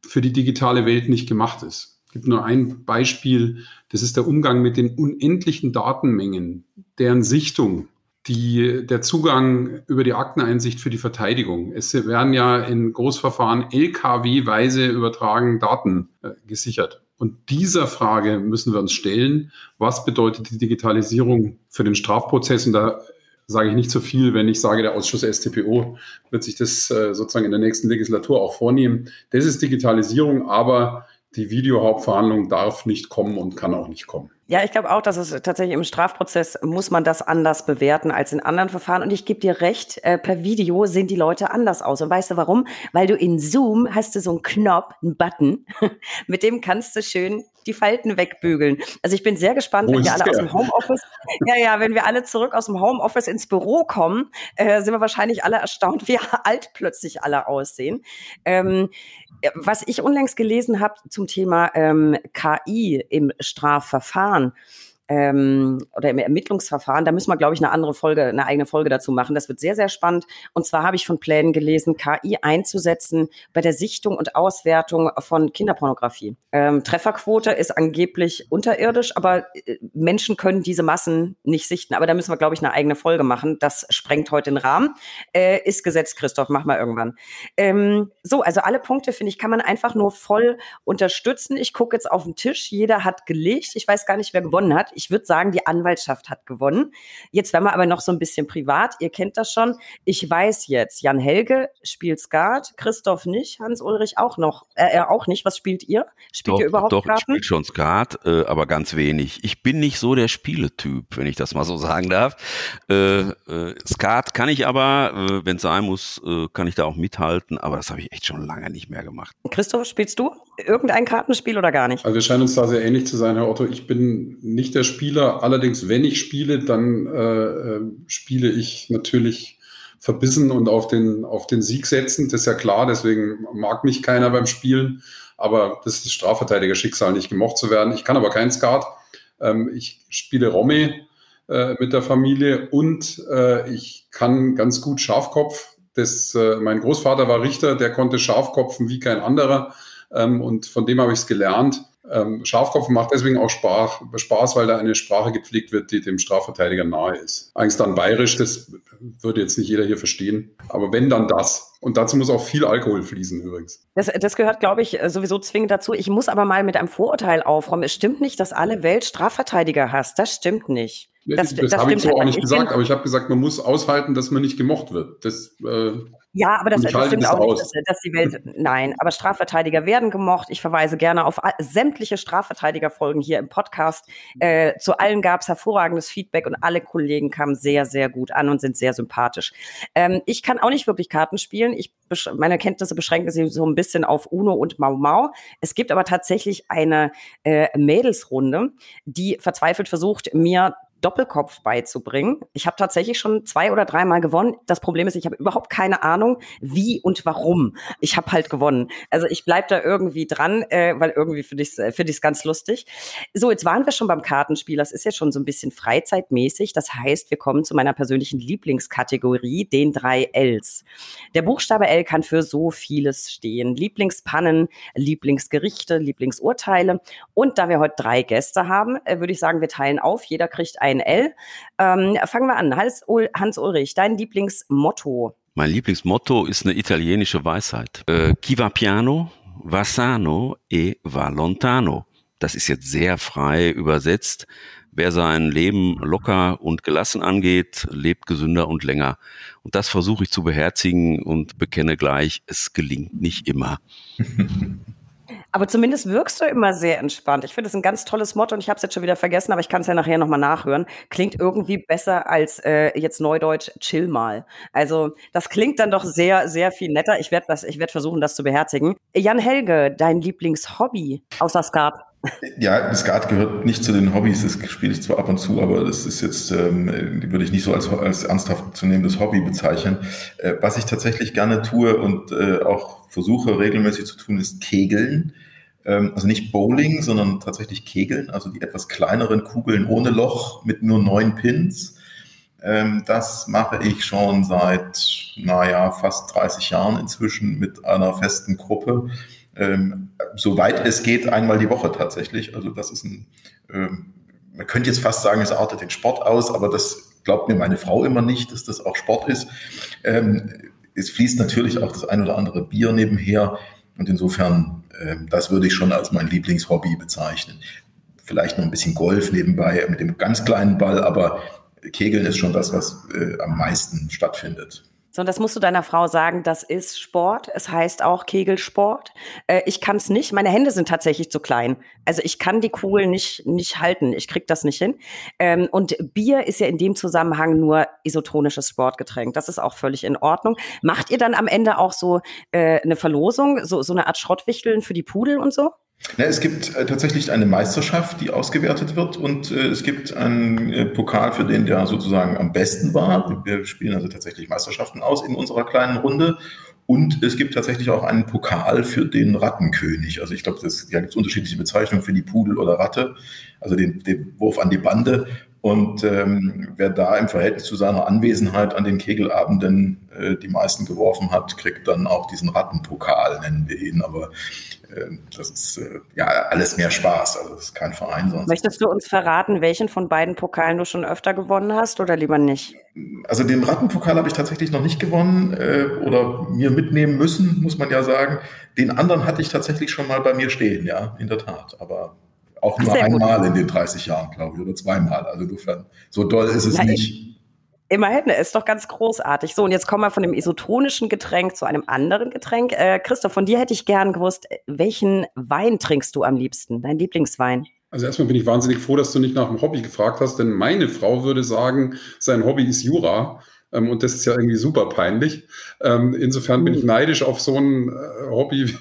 für die digitale Welt nicht gemacht ist. Es gibt nur ein Beispiel, das ist der Umgang mit den unendlichen Datenmengen, deren Sichtung, die, der Zugang über die Akteneinsicht für die Verteidigung. Es werden ja in Großverfahren LKW-weise übertragen Daten äh, gesichert. Und dieser Frage müssen wir uns stellen, was bedeutet die Digitalisierung für den Strafprozess? Und da sage ich nicht so viel, wenn ich sage, der Ausschuss STPO wird sich das äh, sozusagen in der nächsten Legislatur auch vornehmen. Das ist Digitalisierung, aber die Videohauptverhandlung darf nicht kommen und kann auch nicht kommen. Ja, ich glaube auch, dass es tatsächlich im Strafprozess muss man das anders bewerten als in anderen Verfahren. Und ich gebe dir recht, äh, per Video sehen die Leute anders aus. Und weißt du warum? Weil du in Zoom hast du so einen Knopf, einen Button, mit dem kannst du schön die Falten wegbügeln. Also ich bin sehr gespannt, Wo wenn wir alle der? aus dem Homeoffice, ja, ja, wenn wir alle zurück aus dem Homeoffice ins Büro kommen, äh, sind wir wahrscheinlich alle erstaunt, wie alt plötzlich alle aussehen. Ähm, was ich unlängst gelesen habe zum Thema ähm, KI im Strafverfahren, ähm, oder im Ermittlungsverfahren. Da müssen wir, glaube ich, eine andere Folge, eine eigene Folge dazu machen. Das wird sehr, sehr spannend. Und zwar habe ich von Plänen gelesen, KI einzusetzen bei der Sichtung und Auswertung von Kinderpornografie. Ähm, Trefferquote ist angeblich unterirdisch, aber äh, Menschen können diese Massen nicht sichten. Aber da müssen wir, glaube ich, eine eigene Folge machen. Das sprengt heute den Rahmen. Äh, ist gesetzt, Christoph, mach mal irgendwann. Ähm, so, also alle Punkte, finde ich, kann man einfach nur voll unterstützen. Ich gucke jetzt auf den Tisch. Jeder hat gelegt. Ich weiß gar nicht, wer gewonnen hat. Ich würde sagen, die Anwaltschaft hat gewonnen. Jetzt werden wir aber noch so ein bisschen privat. Ihr kennt das schon. Ich weiß jetzt, Jan Helge spielt Skat, Christoph nicht, Hans Ulrich auch noch. Äh, er auch nicht. Was spielt ihr? Spielt doch, ihr überhaupt doch, Karten? ich spiele schon Skat, äh, aber ganz wenig. Ich bin nicht so der Spieletyp, wenn ich das mal so sagen darf. Äh, äh, Skat kann ich aber, äh, wenn es sein muss, äh, kann ich da auch mithalten, aber das habe ich echt schon lange nicht mehr gemacht. Christoph, spielst du irgendein Kartenspiel oder gar nicht? Also wir scheinen uns da sehr ähnlich zu sein, Herr Otto. Ich bin nicht der Spieler. Allerdings, wenn ich spiele, dann äh, äh, spiele ich natürlich verbissen und auf den, auf den Sieg setzen. Das ist ja klar, deswegen mag mich keiner beim Spielen. Aber das ist das Strafverteidiger-Schicksal, nicht gemocht zu werden. Ich kann aber kein Skat. Ähm, ich spiele Romme äh, mit der Familie und äh, ich kann ganz gut Schafkopf. Das, äh, mein Großvater war Richter, der konnte Schafkopfen wie kein anderer. Ähm, und von dem habe ich es gelernt. Ähm, Schafkopf macht deswegen auch Spaß, Spaß, weil da eine Sprache gepflegt wird, die dem Strafverteidiger nahe ist. Eigentlich dann bayerisch, das würde jetzt nicht jeder hier verstehen. Aber wenn, dann das. Und dazu muss auch viel Alkohol fließen übrigens. Das, das gehört, glaube ich, sowieso zwingend dazu. Ich muss aber mal mit einem Vorurteil aufräumen. Es stimmt nicht, dass alle Welt Strafverteidiger hasst. Das stimmt nicht. Das, das, das habe ich so auch nicht gesagt, aber ich habe gesagt, man muss aushalten, dass man nicht gemocht wird. Das, äh, ja, aber das, das stimmt auch aus. nicht, dass, dass, die Welt, nein, aber Strafverteidiger werden gemocht. Ich verweise gerne auf sämtliche Strafverteidigerfolgen hier im Podcast. Äh, zu allen gab es hervorragendes Feedback und alle Kollegen kamen sehr, sehr gut an und sind sehr sympathisch. Ähm, ich kann auch nicht wirklich Karten spielen. Ich, meine Kenntnisse beschränken sich so ein bisschen auf Uno und Mau Mau. Es gibt aber tatsächlich eine äh, Mädelsrunde, die verzweifelt versucht, mir Doppelkopf beizubringen. Ich habe tatsächlich schon zwei oder dreimal gewonnen. Das Problem ist, ich habe überhaupt keine Ahnung, wie und warum. Ich habe halt gewonnen. Also ich bleib da irgendwie dran, äh, weil irgendwie finde ich es äh, find ganz lustig. So, jetzt waren wir schon beim Kartenspiel. Das ist jetzt schon so ein bisschen freizeitmäßig. Das heißt, wir kommen zu meiner persönlichen Lieblingskategorie, den drei Ls. Der Buchstabe L kann für so vieles stehen. Lieblingspannen, Lieblingsgerichte, Lieblingsurteile. Und da wir heute drei Gäste haben, äh, würde ich sagen, wir teilen auf. Jeder kriegt ein L. Ähm, fangen wir an. Hans, Hans Ulrich, dein Lieblingsmotto? Mein Lieblingsmotto ist eine italienische Weisheit. Äh, chi va piano, va sano e va lontano. Das ist jetzt sehr frei übersetzt. Wer sein Leben locker und gelassen angeht, lebt gesünder und länger. Und das versuche ich zu beherzigen und bekenne gleich, es gelingt nicht immer. Aber zumindest wirkst du immer sehr entspannt. Ich finde es ein ganz tolles Motto und ich habe es jetzt schon wieder vergessen, aber ich kann es ja nachher nochmal nachhören. Klingt irgendwie besser als äh, jetzt Neudeutsch chill mal. Also das klingt dann doch sehr, sehr viel netter. Ich werde werd versuchen, das zu beherzigen. Jan Helge, dein Lieblingshobby außer Skat? Ja, Skat gehört nicht zu den Hobbys. Das spiele ich zwar ab und zu, aber das ist jetzt, ähm, würde ich nicht so als, als ernsthaft zu nehmendes Hobby bezeichnen. Äh, was ich tatsächlich gerne tue und äh, auch versuche regelmäßig zu tun, ist Kegeln. Ähm, also nicht Bowling, sondern tatsächlich Kegeln, also die etwas kleineren Kugeln ohne Loch mit nur neun Pins. Ähm, das mache ich schon seit, naja, fast 30 Jahren inzwischen mit einer festen Gruppe. Ähm, soweit es geht, einmal die Woche tatsächlich. Also das ist ein, man könnte jetzt fast sagen, es artet den Sport aus, aber das glaubt mir meine Frau immer nicht, dass das auch Sport ist. es fließt natürlich auch das ein oder andere Bier nebenher. Und insofern, das würde ich schon als mein Lieblingshobby bezeichnen. Vielleicht noch ein bisschen Golf nebenbei mit dem ganz kleinen Ball, aber Kegeln ist schon das, was äh, am meisten stattfindet. So, und das musst du deiner Frau sagen, das ist Sport. Es heißt auch Kegelsport. Äh, ich kann es nicht. Meine Hände sind tatsächlich zu klein. Also ich kann die Kugel nicht, nicht halten. Ich krieg das nicht hin. Ähm, und Bier ist ja in dem Zusammenhang nur isotonisches Sportgetränk. Das ist auch völlig in Ordnung. Macht ihr dann am Ende auch so äh, eine Verlosung, so, so eine Art Schrottwichteln für die Pudel und so? Ja, es gibt äh, tatsächlich eine Meisterschaft, die ausgewertet wird und äh, es gibt einen äh, Pokal für den, der sozusagen am besten war. Wir spielen also tatsächlich Meisterschaften aus in unserer kleinen Runde und es gibt tatsächlich auch einen Pokal für den Rattenkönig. Also ich glaube, da gibt es unterschiedliche Bezeichnungen für die Pudel oder Ratte, also den, den Wurf an die Bande. Und ähm, wer da im Verhältnis zu seiner Anwesenheit an den Kegelabenden äh, die meisten geworfen hat, kriegt dann auch diesen Rattenpokal, nennen wir ihn. Aber äh, das ist äh, ja alles mehr Spaß. Also das ist kein Verein sonst. Möchtest du uns verraten, welchen von beiden Pokalen du schon öfter gewonnen hast oder lieber nicht? Also den Rattenpokal habe ich tatsächlich noch nicht gewonnen äh, oder mir mitnehmen müssen, muss man ja sagen. Den anderen hatte ich tatsächlich schon mal bei mir stehen, ja, in der Tat. Aber auch nur einmal gut. in den 30 Jahren, glaube ich, oder zweimal. Also insofern, so doll ist es Nein. nicht. Immerhin, ist doch ganz großartig. So, und jetzt kommen wir von dem isotonischen Getränk zu einem anderen Getränk. Äh, Christoph, von dir hätte ich gern gewusst, welchen Wein trinkst du am liebsten? Dein Lieblingswein? Also erstmal bin ich wahnsinnig froh, dass du nicht nach dem Hobby gefragt hast, denn meine Frau würde sagen, sein Hobby ist Jura. Ähm, und das ist ja irgendwie super peinlich. Ähm, insofern bin ich hm. neidisch auf so ein äh, Hobby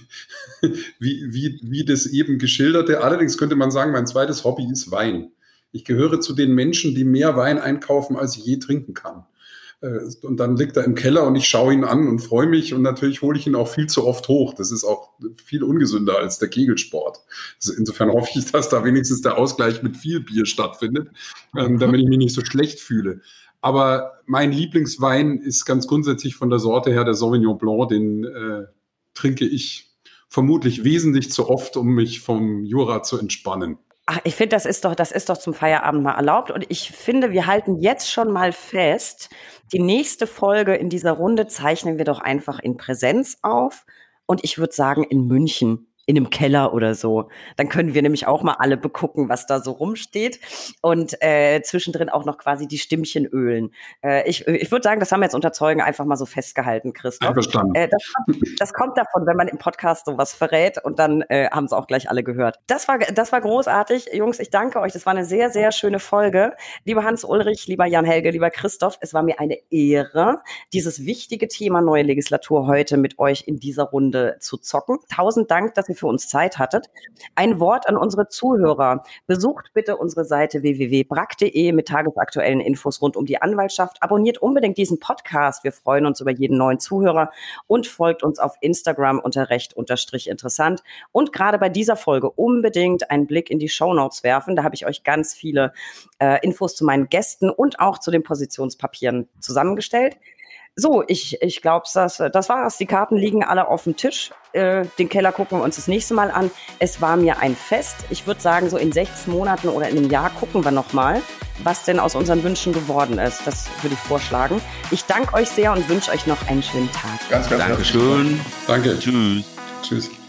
wie, wie, wie das eben geschilderte. Allerdings könnte man sagen, mein zweites Hobby ist Wein. Ich gehöre zu den Menschen, die mehr Wein einkaufen, als ich je trinken kann. Äh, und dann liegt er im Keller und ich schaue ihn an und freue mich und natürlich hole ich ihn auch viel zu oft hoch. Das ist auch viel ungesünder als der Kegelsport. Also insofern hoffe ich, dass da wenigstens der Ausgleich mit viel Bier stattfindet, ähm, damit ich mich nicht so schlecht fühle. Aber mein Lieblingswein ist ganz grundsätzlich von der Sorte her der Sauvignon Blanc. Den äh, trinke ich vermutlich wesentlich zu oft, um mich vom Jura zu entspannen. Ach, ich finde, das ist doch, das ist doch zum Feierabend mal erlaubt. Und ich finde, wir halten jetzt schon mal fest, die nächste Folge in dieser Runde zeichnen wir doch einfach in Präsenz auf. Und ich würde sagen, in München in einem Keller oder so. Dann können wir nämlich auch mal alle begucken, was da so rumsteht und äh, zwischendrin auch noch quasi die Stimmchen ölen. Äh, ich ich würde sagen, das haben wir jetzt unter Zeugen einfach mal so festgehalten, Christoph. Verstanden. Äh, das, das, kommt davon, wenn man im Podcast sowas verrät und dann äh, haben es auch gleich alle gehört. Das war, das war großartig. Jungs, ich danke euch. Das war eine sehr, sehr schöne Folge. Lieber Hans-Ulrich, lieber Jan-Helge, lieber Christoph, es war mir eine Ehre, dieses wichtige Thema neue Legislatur heute mit euch in dieser Runde zu zocken. Tausend Dank, dass ihr ihr für uns Zeit hattet. Ein Wort an unsere Zuhörer. Besucht bitte unsere Seite www.brack.de mit tagesaktuellen Infos rund um die Anwaltschaft. Abonniert unbedingt diesen Podcast. Wir freuen uns über jeden neuen Zuhörer und folgt uns auf Instagram unter recht unterstrich interessant. Und gerade bei dieser Folge unbedingt einen Blick in die Show Notes werfen. Da habe ich euch ganz viele äh, Infos zu meinen Gästen und auch zu den Positionspapieren zusammengestellt. So, ich, ich glaube, das, das war's. Die Karten liegen alle auf dem Tisch. Äh, den Keller gucken wir uns das nächste Mal an. Es war mir ein Fest. Ich würde sagen, so in sechs Monaten oder in einem Jahr gucken wir nochmal, was denn aus unseren Wünschen geworden ist. Das würde ich vorschlagen. Ich danke euch sehr und wünsche euch noch einen schönen Tag. Ganz, ganz Dankeschön. Danke. Tschüss. Tschüss.